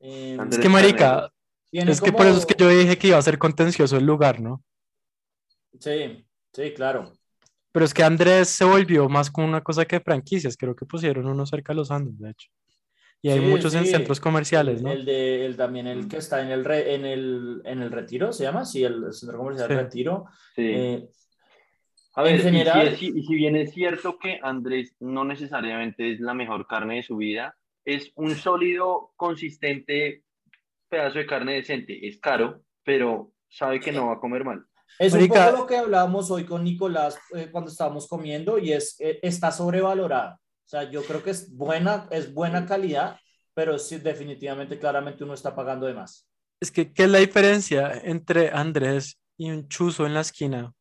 Em, Andrés. Es que, marica, es que por como- eso es que yo dije que iba a ser contencioso el lugar, ¿no? Sí, sí, claro. Pero es que Andrés se volvió más con una cosa que franquicias. Creo que pusieron uno cerca de los Andes, de hecho. Y hay Sí, muchos en centros comerciales, ¿no? el de, el, también el que está en el, re- en el, en el Retiro, ¿se llama? Sí, el centro comercial Sí. Retiro. Sí. Eh, A ver, en y si general- es- y si bien es cierto que Andrés no necesariamente es la mejor carne de su vida, es un sólido, consistente pedazo de carne decente. Es caro, pero sabe que no va a comer mal. Es un Marica- poco lo que hablábamos hoy con Nicolás eh, cuando estábamos comiendo y es, eh, está sobrevalorada. O sea, yo creo que es buena, es buena calidad, pero sí, definitivamente, claramente uno está pagando de más. Es que, ¿qué es la diferencia entre Andrés y un chuzo en la esquina,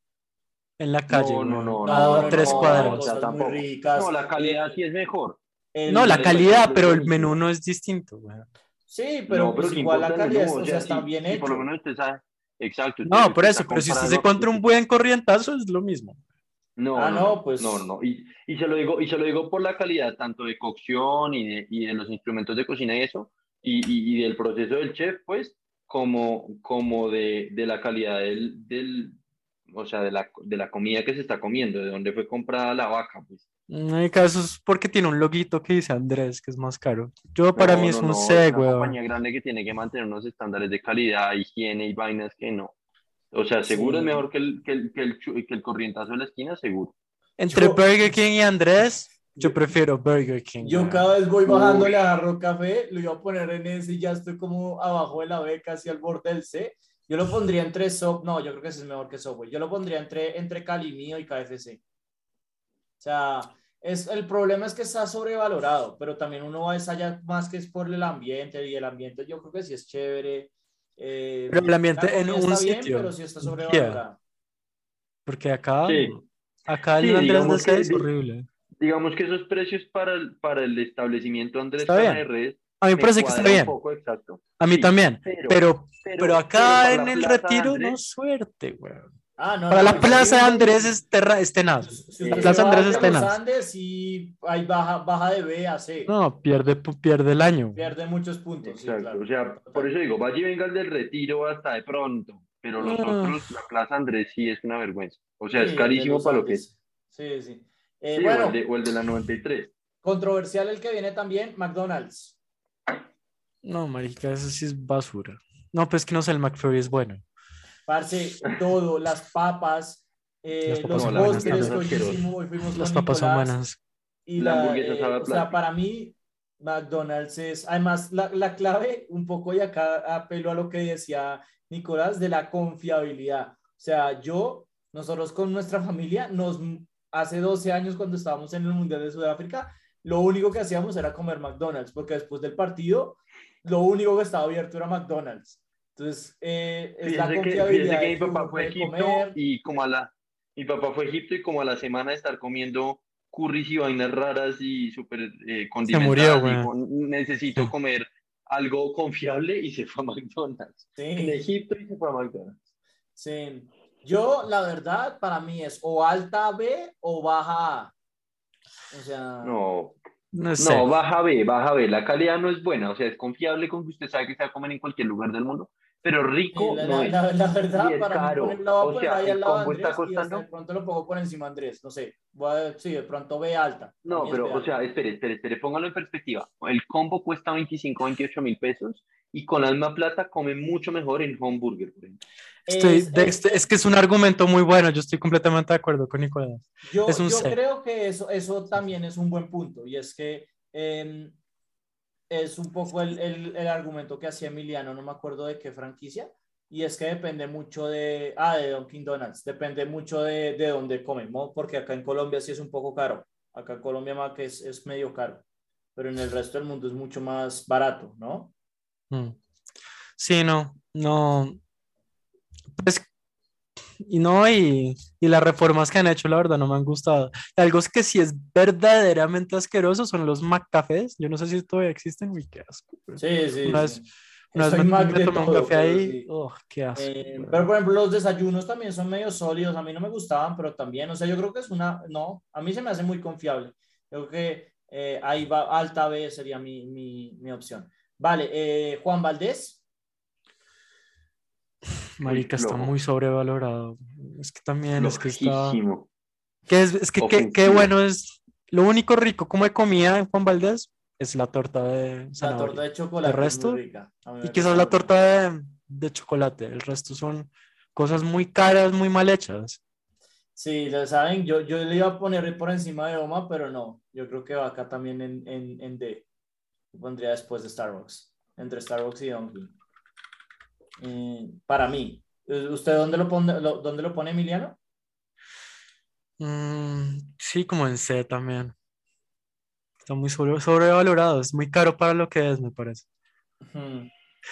en la calle? No, no, no, A no, tres no, cuadras. o sea, cosas muy tampoco. ricas. No, la calidad sí es mejor. El- No, la calidad, el- pero el menú no es distinto. Sí, pero no, pues ¿qué igual la calidad menú? o sea, está bien hecho. por lo menos usted sabe. Exacto. No, por eso, está pero si usted se encuentra un buen corrientazo, es lo mismo. No, Ah, no, pues- No, no. Y, y se lo digo, y se lo digo por la calidad tanto de cocción y de, y de los instrumentos de cocina y eso, y, y, y del proceso del chef, pues, como, como de, de la calidad del, del, o sea, de la, de la comida que se está comiendo, de dónde fue comprada la vaca, pues. En mi caso es porque tiene un loguito que dice Andrés, que es más caro. Yo para No, mí no, es un no, C, una weón. compañía grande que tiene que mantener unos estándares de calidad, higiene y vainas que no. O sea, seguro Sí. es mejor que el, que el, que el, que el corrientazo de la esquina, seguro. Entre Yo- Burger King y Andrés, yo prefiero Burger King. Yo cada vez voy Uy. bajándole a Jarro Café, lo iba a poner en ese y ya estoy como abajo de la B, casi al borde del C. Yo lo pondría entre Sub, no, yo creo que ese es mejor que Subway. Yo lo pondría entre, entre Calimío y KFC. O sea, es, el problema es que está sobrevalorado, pero también uno va a allá más que es por el ambiente y el ambiente yo creo que sí es chévere. eh, Pero el ambiente en un bien, sitio. pero sí está Yeah. sobrevalorado. Porque acá, Sí. acá el Sí, Andrés de digamos C que es horrible. Digamos que esos precios para el, para el establecimiento Andrés Res A mí me parece que está bien. poco, exacto. A mí Sí, también. pero- Pero, pero acá para en el retiro, Andrés, no suerte, weón. Ah, no, Para no, la plaza Andrés es, terra, es tenaz. Si Sí. usted La plaza Andrés a es los. Andes y ahí baja, baja de B a C. No, pierde, pierde el año. Pierde muchos puntos. sí, Exacto, claro. o sea, por eso digo, vaya y venga el del retiro hasta de pronto, pero los Ah. otros, la Plaza Andrés sí es una vergüenza. O sea, Sí, es carísimo para lo que es. Sí, sí. Eh, Sí, o, bueno, el de, o el de la 93. controversial el que viene también, McDonald's. No, marica, eso sí es basura. No, pues que no sé, el McFlurry es bueno. Parce, todo, las papas, eh, Las papas los postres hoy fuimos Las papas son buenas. Y La la, hamburguesa eh, sabe o sea, para mí, McDonald's es, además, la, la clave, un poco y acá apelo a lo que decía Nicolás, de la confiabilidad. O sea, yo, nosotros con nuestra familia, nos, hace 12 años cuando estábamos en el Mundial de Sudáfrica, lo único que hacíamos era comer McDonald's, porque después del partido, lo único que estaba abierto era McDonald's. Entonces, eh, es la Fíjense que, confiabilidad que de mi papá fue a Egipto comer. y como a la, mi papá fue a Egipto y como a la semana de estar comiendo curris y vainas raras y súper eh, condimentadas, murió, dijo, necesito comer algo confiable y se fue a McDonald's. En Sí. Egipto y se fue a McDonald's. Sí. Yo, la verdad, para mí es o alta B o baja A. O sea, No, No sé. No, baja B, baja B. La calidad no es buena, o sea, es confiable con que usted sabe que se va a comer en cualquier lugar del mundo, pero rico la, no la- es. la- la verdad, Y es para caro. mí, poner- la voy a O poner sea, ahí el al lado de combo está costando- de pronto lo pongo por encima Andrés, no sé. Voy a- sí, de pronto B alta. No, pero, o alta. sea, espere, espere, espere, póngalo en perspectiva. El combo cuesta 25, 28 mil pesos y con la misma plata come mucho mejor en Homburger, por ejemplo. Estoy- Es- es- este- es que es un argumento muy bueno. Yo estoy completamente de acuerdo con Nicolás. Yo, Es un yo creo que eso, eso también es un buen punto y es que eh, es un poco el, el- el argumento que hacía Emiliano, no me acuerdo de qué franquicia, y es que depende mucho de, ah, de Dunkin' Donuts, depende mucho de, de dónde comemos, porque acá en Colombia sí es un poco caro, acá en Colombia más que es, es medio caro, pero en el resto del mundo es mucho más barato, ¿no? Mm. Sí, no, no. Pues, [laughs] y no, y, y las reformas que han hecho, la verdad, no me han gustado. Algo que sí es verdaderamente asqueroso son los McCafés. Yo no sé si todavía existen. Uy, qué asco. güey. Sí, sí. Una sí. vez, una vez me, me tomé un café ahí. sí. Oh, qué asco. Eh, pero por ejemplo, los desayunos también son medio sólidos. A mí no me gustaban, pero también, o sea, yo creo que es una, no, a mí se me hace muy confiable. Yo creo que eh, ahí va, alta B sería mi, mi, mi opción. Vale, eh, Juan Valdés. Marica, está muy sobrevalorado. Es que también, es que está. Que es, es que qué, qué bueno es. Lo único rico como de comida en Juan Valdés es la torta de La zanahoria. torta de chocolate ¿El resto? es muy rica. Y quizás la torta de, de chocolate. El resto son cosas muy caras, muy mal hechas. Sí, ya saben, yo, yo le iba a poner por encima de Oma, pero no. Yo creo que va acá también en, en, en D. Lo pondría después de Starbucks. Entre Starbucks y Dunkin'. Eh, para mí. ¿Usted dónde lo pone, lo- dónde lo pone Emiliano? Mm, sí, como en C también. Está muy sobre- sobrevalorado. Es muy caro para lo que es, me parece.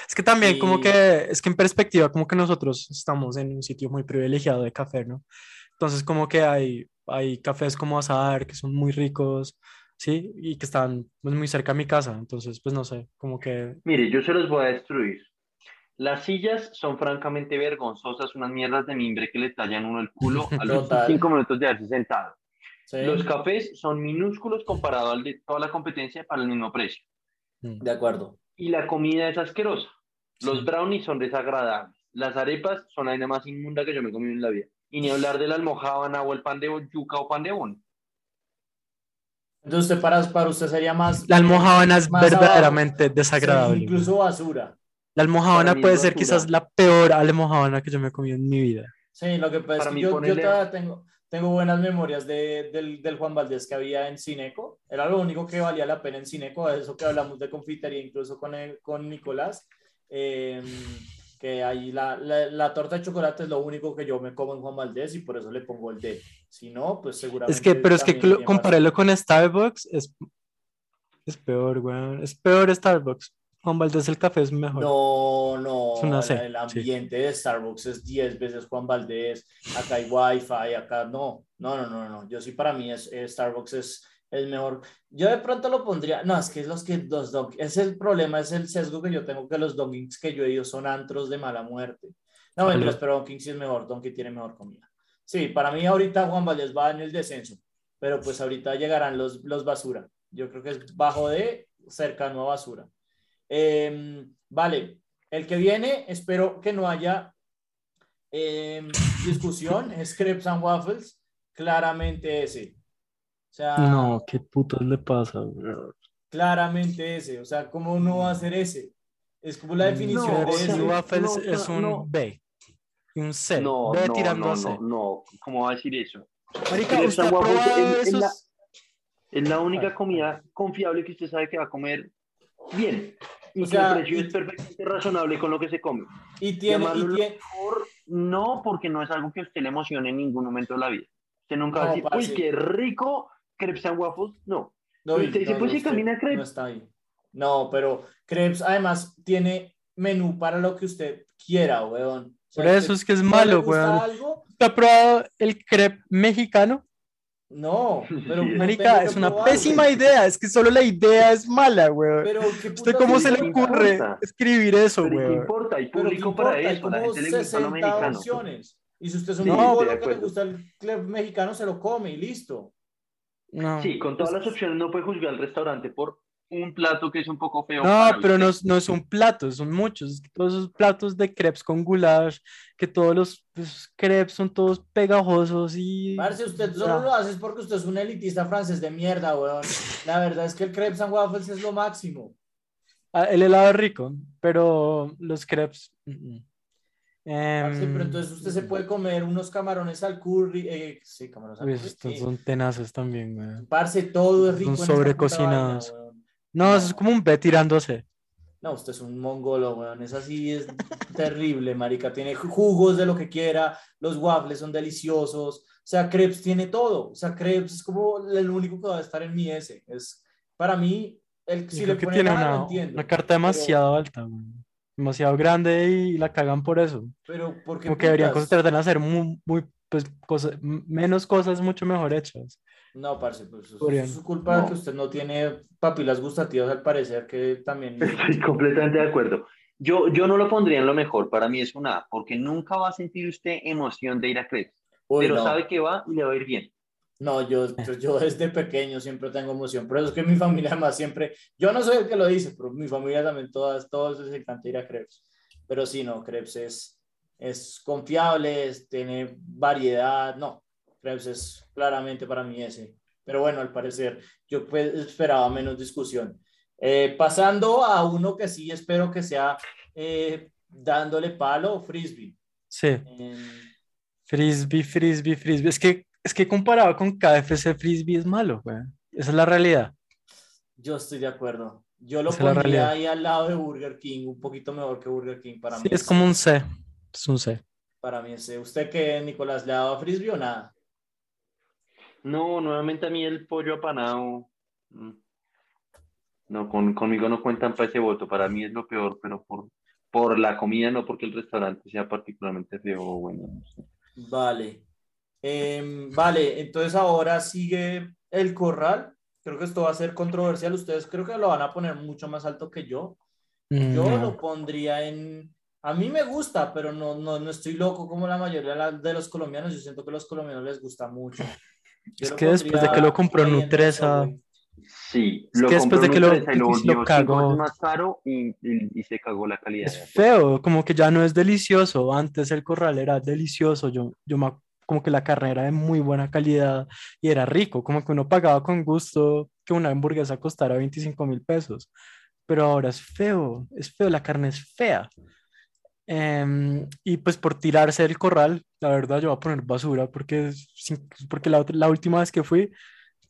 Es que también como Y- que, es que en perspectiva, como que nosotros estamos en un sitio muy privilegiado de café, ¿no? Entonces como que hay, hay cafés como Azar que son muy ricos, ¿sí? Y que están pues, muy cerca a mi casa. Entonces, pues no sé, como que... Mire, yo se los voy a destruir. Las sillas son francamente vergonzosas, unas mierdas de mimbre que le tallan uno el culo [laughs] a los Total. cinco minutos de haberse sentado. Sí, Los cafés son minúsculos comparado al de toda la competencia para el mismo precio. mm, de acuerdo. Y la comida es asquerosa. Los Sí. brownies son desagradables. Las arepas son la vaina más inmunda que yo me he comido en la vida. Y ni hablar de la almojábana o el pan de yuca o pan de bono. Entonces, usted para, para usted sería más. La almojábana es más abajo. verdaderamente Sí, desagradable. incluso basura. La almojábana puede ser quizás la peor almojábana que yo me he comido en mi vida. Sí, lo que pasa es que yo, yo ponerle- todavía tengo, tengo buenas memorias de, del, del Juan Valdés que había en Cineco. Era lo único que valía la pena en Cineco, eso que hablamos de confitería, incluso con, el- con Nicolás. eh, que ahí la, la, la torta de chocolate es lo único que yo me como en Juan Valdés y por eso le pongo el D. Si no, pues seguramente. Es que, pero es que compararlo con Starbucks es, es peor, weón. Es peor Starbucks. Juan Valdez el café es mejor. No, no, Es una C, el sí. ambiente de Starbucks es 10 veces Juan Valdés, acá hay Wi-Fi, acá no, no, no, no, no, yo sí para mí es, eh, Starbucks es el mejor, yo de pronto lo pondría, no, es que es los que los Dunk- es el problema, es el sesgo que yo tengo que los Dunkings que yo he ido son antros de mala muerte, no, mentiras, pero Dunkin' sí es mejor, Dunkin' tiene mejor comida, sí, para mí ahorita Juan Valdés va en el descenso, pero pues ahorita llegarán los, los basura, yo creo que es bajo de cercano a basura. Eh, vale, el que viene, espero que no haya eh, discusión, [laughs] es Crepes and Waffles, claramente ese. O sea, No, qué putos le pasa, weón. claramente ese. O sea, ¿cómo no va a ser ese? Es como la definición No, de o sea, ese. Waffles no, es un no. B. y Un C. No, B no, tirando no, a C. no, no. ¿Cómo va a decir eso? Marica, ¿usted ha probado es- es la- esos? Es la única comida confiable que usted sabe que va a comer bien. Y O sea, el precio y- es perfectamente razonable con lo que se come. Y tiene, y tiene, mejor, no, porque no es algo que a usted le emocione en ningún momento de la vida. Usted nunca va a No, decir, uy, qué rico, crepes and waffles. No. No, Usted dice, no, pues sí, usted camina crepes. No está ahí. No, pero Crepes además tiene menú para lo que usted quiera, weón. O sea, Por eso usted- es que es ¿no malo, weón. algo? ¿Usted ha probado el crepe mexicano? No, [laughs] pero que es una pésima idea. Es que solo la idea es mala, weón. Pero ¿qué ¿Usted cómo se le ocurre importa? escribir eso, Pero ¿y ¿qué importa? Hay Pero ¿qué público para eso. La como gente le gusta lo 60 mexicano. opciones. Y si usted es un Sí, No, que le gusta el club mexicano, se lo come y listo. No. Sí, con todas Pues- las opciones no puede juzgar al restaurante por un plato que es un poco feo. No, pero no, no es un plato, son muchos. Es que todos esos platos de crepes con goulash, que todos los pues, crepes son todos pegajosos y... Parce, usted solo lo hace es porque usted es un elitista francés de mierda, weón. La verdad es que el crepes and waffles es lo máximo. Ah, el helado es rico, pero los crepes... mm, mm. Parce, Em, pero entonces usted se puede comer unos camarones al curry. eh, sí, camarones al uy, curry. estos sí. son tenazos también, güey. Parce, todo es son rico. puta sobrecocinados. Weón. No, es como un B tirándose. No, usted es un mongolo, weón. Es así, es terrible, marica. Tiene jugos de lo que quiera. Los waffles son deliciosos. O sea, crepes tiene todo. O sea, crepes es como el único que va a estar en mi S. Es, para mí, el, si le que tiene nada, una, lo entiendo. una carta demasiado alta, güey. Demasiado grande y la cagan por eso. Pero, ¿por qué Como que deberían tratar de hacer muy, muy, pues, cosas, menos cosas mucho mejor hechas. No, parce, pues es su culpa No. que usted no tiene papilas gustativas al parecer, que también... [laughs] Estoy completamente de acuerdo. Yo, yo no lo pondría en lo mejor, para mí es una A, porque nunca va a sentir usted emoción de ir a crepes, Uy, pero no. sabe que va y le va a ir bien. No, yo, yo, desde pequeño siempre tengo emoción, pero es que mi familia además siempre, yo no soy el que lo dice, pero mi familia también, todas, todos les encanta ir a Crepes. Pero sí, no, Crepes es, es confiable, es- tiene variedad, no, Crepes es claramente para mí ese. Pero bueno, al parecer yo pues, esperaba menos discusión. Eh, pasando a uno que sí espero que sea eh, dándole palo, frisbee. Sí, frisbee, frisbee, frisbee. Es que, es que comparado con KFC, frisbee es malo, güey. Esa es la realidad. yo estoy de acuerdo. Yo lo Esa es pondría ahí al lado de Burger King, un poquito mejor que Burger King para Sí, mí. es como un C. Es un C. Para mí ese. ¿Usted qué, Nicolás, le ha dado a frisbee o nada? No, nuevamente a mí el pollo apanado. mm, No, con, conmigo no cuentan para ese voto. Para mí es lo peor, pero por, por la comida, no porque el restaurante sea particularmente feo o bueno. no sé. Vale. Em, vale, entonces ahora sigue el corral. Creo que esto va a ser controversial. Ustedes creo que lo van a poner mucho más alto que yo. Yo Mm, No. lo pondría en... A mí me gusta, pero no, no, no estoy loco como la mayoría de los colombianos. Yo siento que a los colombianos les gusta mucho. Es que después de que lo compró Nutresa. Sí, Es lo que después de que lo- lo [laughs] cagó. más caro y, y- y se cagó la calidad. Es feo, como que ya no es delicioso. Antes el corral era delicioso. Yo, yo me como que la carne era de muy buena calidad y era rico, como que uno pagaba con gusto que una hamburguesa costara 25 mil pesos. Pero ahora es feo, es feo, la carne es fea. Em, y pues por tirarse del corral, la verdad yo voy a poner basura porque, porque la, última vez que fui,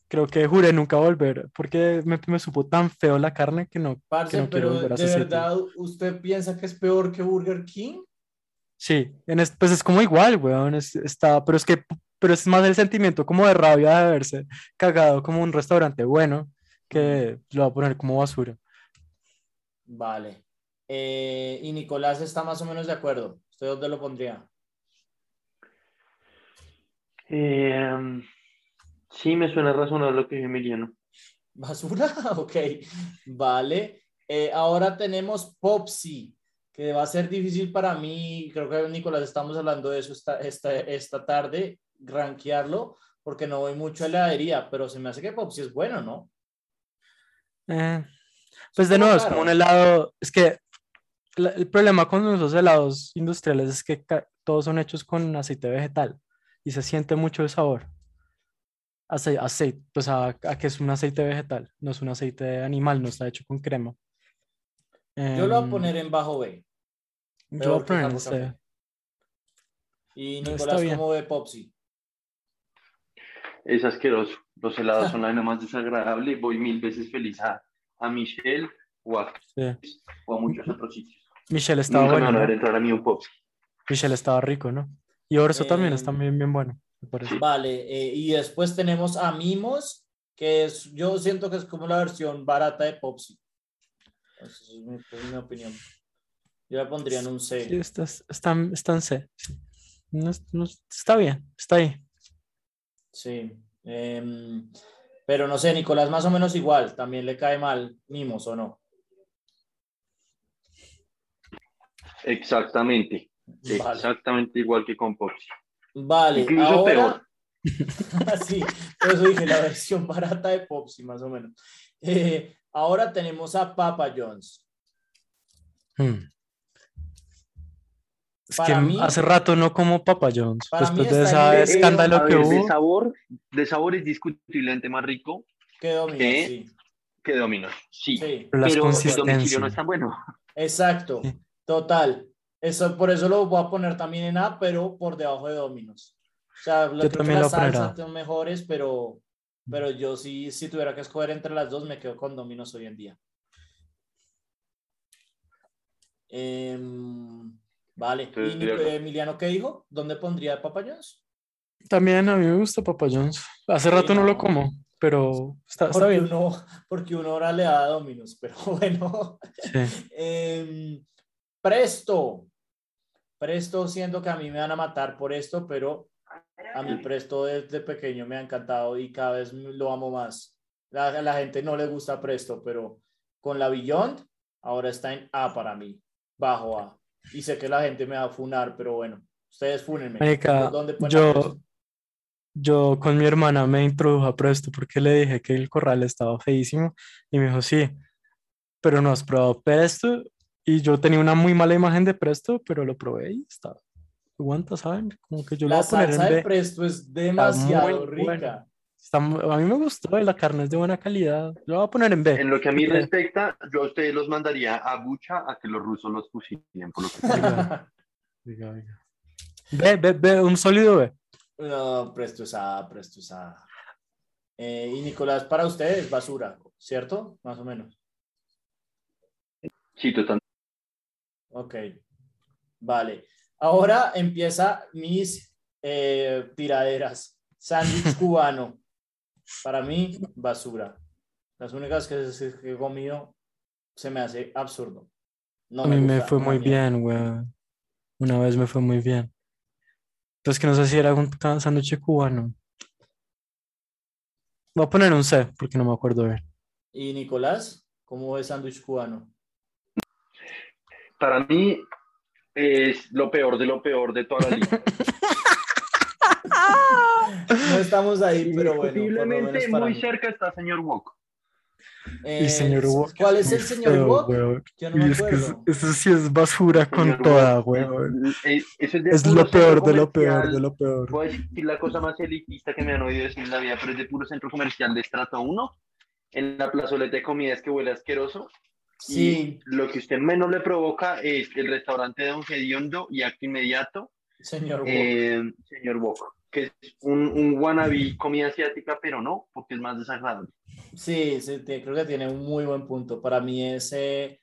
creo que juré nunca volver porque me, me supo tan feo la carne que no, Parce, que no quiero pero volver a de ese sitio. verdad, ¿usted piensa que es peor que Burger King? Sí, en es- pues es como igual, weón, es- está, pero es que, pero es más el sentimiento como de rabia de haberse cagado como un restaurante bueno que lo va a poner como basura. Vale. Eh, y Nicolás está más o menos de acuerdo. ¿Usted dónde lo pondría? Eh, sí, me suena razonable lo que dice Emiliano. ¿Basura? [laughs] Ok. Vale. Eh, ahora tenemos Popsi, que va a ser difícil para mí. Creo que Nicolás estamos hablando de eso esta, esta, esta tarde, rankearlo, porque no voy mucho a heladería, pero se me hace que Popsi es bueno, ¿no? Eh, pues de nuevo, es como un helado, es que la- el problema con esos helados industriales es que todos son hechos con aceite vegetal y se siente mucho el sabor. Ace- Aceite, pues a, a que es un aceite vegetal, no es un aceite animal, no está hecho con crema. Yo lo voy a Em, poner en bajo B. yo peor voy a poner en C. Café. Y Nicolás. ¿cómo ve Popsi? Es asqueroso. Los helados son la vaina más desagradable. Voy mil veces feliz a, a Michelle o a, Sí. o a muchos otros sitios. Michelle estaba bueno, ¿no? entrar a mí un pop. Michelle estaba rico, ¿no? Y Orso también está bien, bien bueno. Vale, eh, y después tenemos a Mimos, que es, yo siento que es como la versión barata de Popsi. Esa es mi, esa es mi opinión. Yo la pondría en un C. Sí, está, está, está en C. No no es- está bien, está ahí. Sí. Em, pero no sé, Nicolás más o menos igual. También le cae mal Mimos o no. Exactamente. Vale. Exactamente igual que con Popsi. Vale, Incluso ahora. peor. [laughs] sí, por eso dije la versión barata de Popsi, más o menos. Eh, ahora tenemos a Papa John's. Hmm. Es Para que mí- hace rato no como Papa mí Después de ese escándalo que ver, de hubo. sabor, de sabor es discutiblemente más rico que Domino's. Sí. sí, Pero las Pero el consistencias. domicilio no es tan bueno. exacto. Sí. Total. Eso, por eso lo voy a poner también en A, pero por debajo de Domino's. O sea, lo- Yo creo que también las lo salsas son mejores, pero, pero yo sí, si tuviera que escoger entre las dos, me quedo con Domino's hoy en día. Em, vale. ¿Y acuerdo. Emiliano qué dijo? ¿Dónde pondría Papa John's? También a mí me gusta Papa John's. Hace rato no no. lo como, pero está, está Porque bien. uno, porque uno ahora le da a Domino's, pero [laughs] bueno. Sí. Em, Presto. Presto, siendo que a mí me van a matar por esto, pero a mí Presto desde pequeño me ha encantado y cada vez lo amo más. La, la gente no le gusta Presto, pero con la Beyond ahora está en A para mí, bajo A. Y sé que la gente me va a funar, pero bueno, ustedes fúnenme. Marica, ¿Dónde yo, yo con mi hermana me introdujo a Presto porque le dije que el corral estaba feísimo y me dijo, sí, pero no has probado Presto. Y yo tenía una muy mala imagen de Presto, pero lo probé y está, aguanta, ¿saben? Como que yo lo La voy a poner salsa en de B. Presto es demasiado rica. buena. Está mu- a mí me gustó, la carne es de buena calidad. Lo voy a poner en B. En lo que a mí respecta, yo a ustedes los mandaría a Bucha a que los rusos los fusilen. Por lo que Oiga, oiga, oiga. B, B, B, un sólido B. No, presto es A, presto es A. Eh, y Nicolás, para usted es basura, ¿cierto? Más o menos. sí, total. Ok. Vale. Ahora empieza mis eh, tiraderas. Sándwich [laughs] cubano. Para mí, basura. Las únicas que, he comido se me hace absurdo. No A mí me gusta fue muy bien, weón. Una vez me fue muy bien. Pues que no sé si era un sándwich cubano. Voy a poner un C, porque no me acuerdo bien. Y Nicolás, ¿cómo es sándwich cubano? Para mí es lo peor de lo peor de toda la liga. [laughs] No estamos ahí, pero bueno. para muy mí. cerca está señor Wok. Eh, Y señor Wok ¿Cuál es el señor feo, Wok? weón. Yo no me es que es- acuerdo. eso sí es basura con Señor toda, weón. eh, es de Es puro lo peor de lo peor, de lo peor. Voy a decir la cosa más elitista que me han oído decir en la vida, pero es de puro centro comercial de estrato 1. En la plazoleta de comidas que huele asqueroso. Sí, Y lo que usted menos le provoca es el restaurante de Don Gediondo y acto inmediato, señor Wok. eh, señor Wok, que es un, un wannabe comida asiática, pero no, porque es más desagradable. Sí, sí, te- creo que tiene un muy buen punto. Para mí ese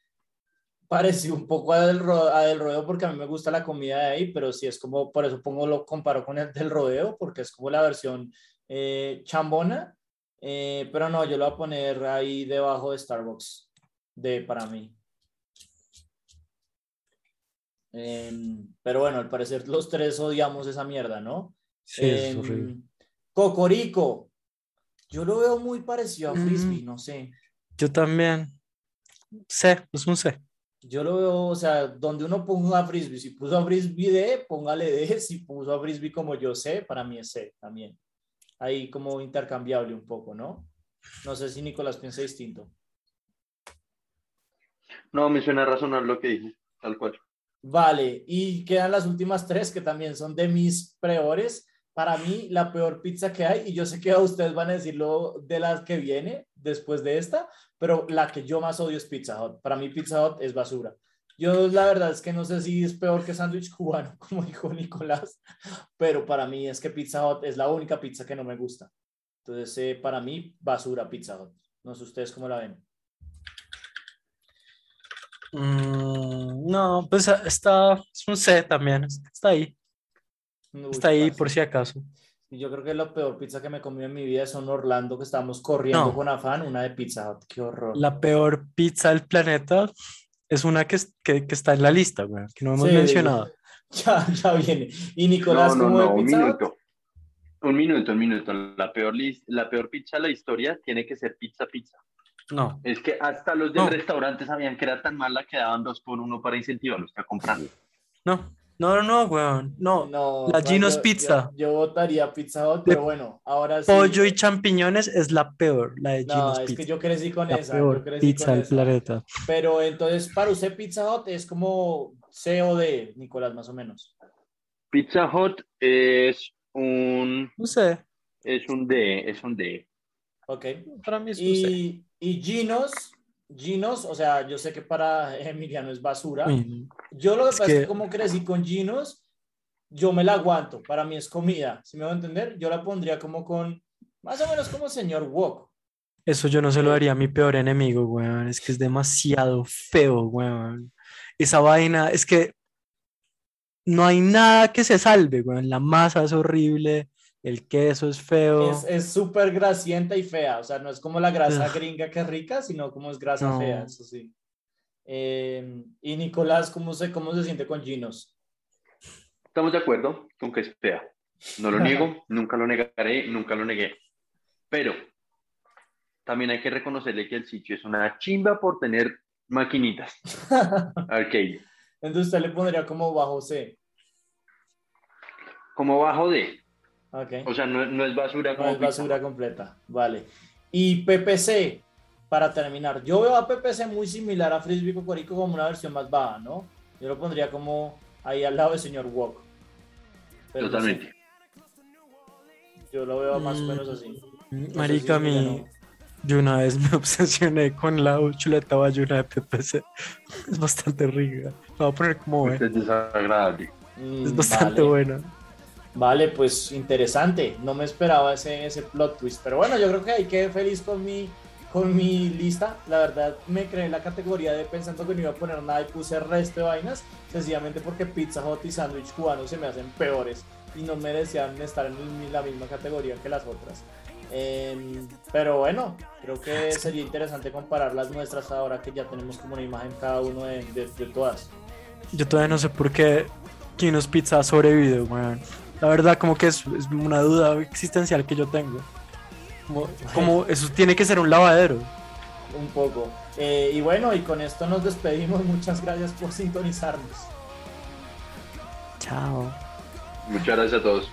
pareció un poco a del, ro- a del rodeo porque a mí me gusta la comida de ahí, pero sí es como, por eso pongo, lo comparo con el del rodeo porque es como la versión eh, chambona, eh, pero no, yo lo voy a poner ahí debajo de Starbucks, de para mí. Em, pero bueno, al parecer los tres odiamos esa mierda, ¿no? Sí, es Em, horrible. Cocorico. Yo lo veo muy parecido a Mm. Frisbee, no sé. Yo también. C, es un C. Yo lo veo, o sea, donde uno ponga a Frisbee. Si puso a Frisbee D, póngale D. [laughs] Si puso a Frisbee como yo sé, para mí es C también. Ahí como intercambiable un poco, ¿no? No sé si Nicolás piensa distinto. No, me suena razonable lo que dije, tal cual. Vale, y quedan las últimas tres que también son de mis peores. Para mí, la peor pizza que hay, y yo sé que a ustedes van a decirlo de las que viene después de esta, pero la que yo más odio es Pizza Hut. Para mí, Pizza Hut es basura. Yo la verdad es que no sé si es peor que sándwich cubano, [laughs] como dijo Nicolás, pero para mí es que Pizza Hut es la única pizza que no me gusta. Entonces, eh, para mí, basura Pizza Hut. No sé ustedes cómo la ven. Mm, no, pues ah, está, es un C también. Está ahí. Uy, Está ahí por si acaso. Yo creo que la peor pizza que me comí en mi vida es en Orlando, que estábamos corriendo No. con afán, una de Pizza Hut. Qué horror. La peor pizza del planeta es una que, es- que, que está en la lista, güey, que no hemos Sí. mencionado. [laughs] Ya, ya viene. Y Nicolás, no, no, ¿cómo no, de un Pizza Hut? minuto. Un minuto, un minuto. La peor, la peor pizza de la historia tiene que ser pizza pizza. No, Es que hasta los del No. restaurante sabían que era tan mala que daban dos por uno para incentivarlos a comprar. no, no, no, no, weón. No, No, La no, Gino's yo- Pizza. Yo, yo votaría Pizza De pero bueno, ahora sí. pollo y champiñones es la peor, la de No, Gino's es Pizza. que yo crecí con La esa. yo peor crecí pizza con del esa. planeta. Pero entonces, para usted, Pizza Hut es como C o D, Nicolás, más o menos. Pizza Hut es un, No sé, es un D, es un D. Ok. para mí es un C. Y, Ginos, Ginos, o sea, yo sé que para [laughs] Emiliano es basura. Yo lo que Es pasa es que- que como crecí con Ginos, yo me la aguanto. Para mí es comida. Si me va a entender, yo la pondría como con, más o menos como señor Wok. Eso yo no se lo daría a mi peor enemigo, weón. Es que es demasiado feo, weón. Esa vaina, es que no hay nada que se salve, weón. La masa es horrible, el queso es feo. Es es súper grasienta y fea. O sea, no es como la grasa Ugh. gringa que es rica, sino como es grasa No. fea, eso sí. Eh, y Nicolás, ¿cómo se, ¿cómo se siente con Ginos? Estamos de acuerdo con que es fea. No lo niego, [laughs] nunca lo negaré, nunca lo negué. Pero también hay que reconocerle que el sitio es una chimba por tener maquinitas. [laughs] Arcade. Entonces usted le pondría como bajo C. Como bajo D. Ok. O sea, no, no es basura No es basura completa. Vale. Y PPC, para terminar. Yo veo a PPC muy similar a Frisbee Cocorico como una versión más baja, ¿no? Yo lo pondría como ahí al lado del señor Wok. Pero no sé, Totalmente. yo lo veo más o Mm. menos así. Marica, si mi, yo una vez me [laughs] obsesioné con la chuleta bayuna de PPC. Es bastante rica. La voy a poner como es desagradable. Mm, Es bastante vale. buena. Vale, pues interesante. No me esperaba ese, ese plot twist. Pero bueno, yo creo que ahí quedé feliz con mi, con mi lista. La verdad, me creé la categoría de pensando que no iba a poner nada y puse resto de vainas. Sencillamente porque Pizza Hut y sándwich cubano se me hacen peores y no merecían estar en la misma categoría que las otras. Em, pero bueno, creo que sería interesante comparar las nuestras ahora que ya tenemos como una imagen cada uno de, de- todas. Yo todavía no sé por qué Kino's Pizza ha sobrevivido, weón. La verdad, como que es, es una duda existencial que yo tengo. Como, como [laughs] eso tiene que ser un lavadero. un poco. Eh, y bueno, y con esto nos despedimos. [laughs] Muchas gracias por sintonizarnos. Chao. Muchas gracias a todos.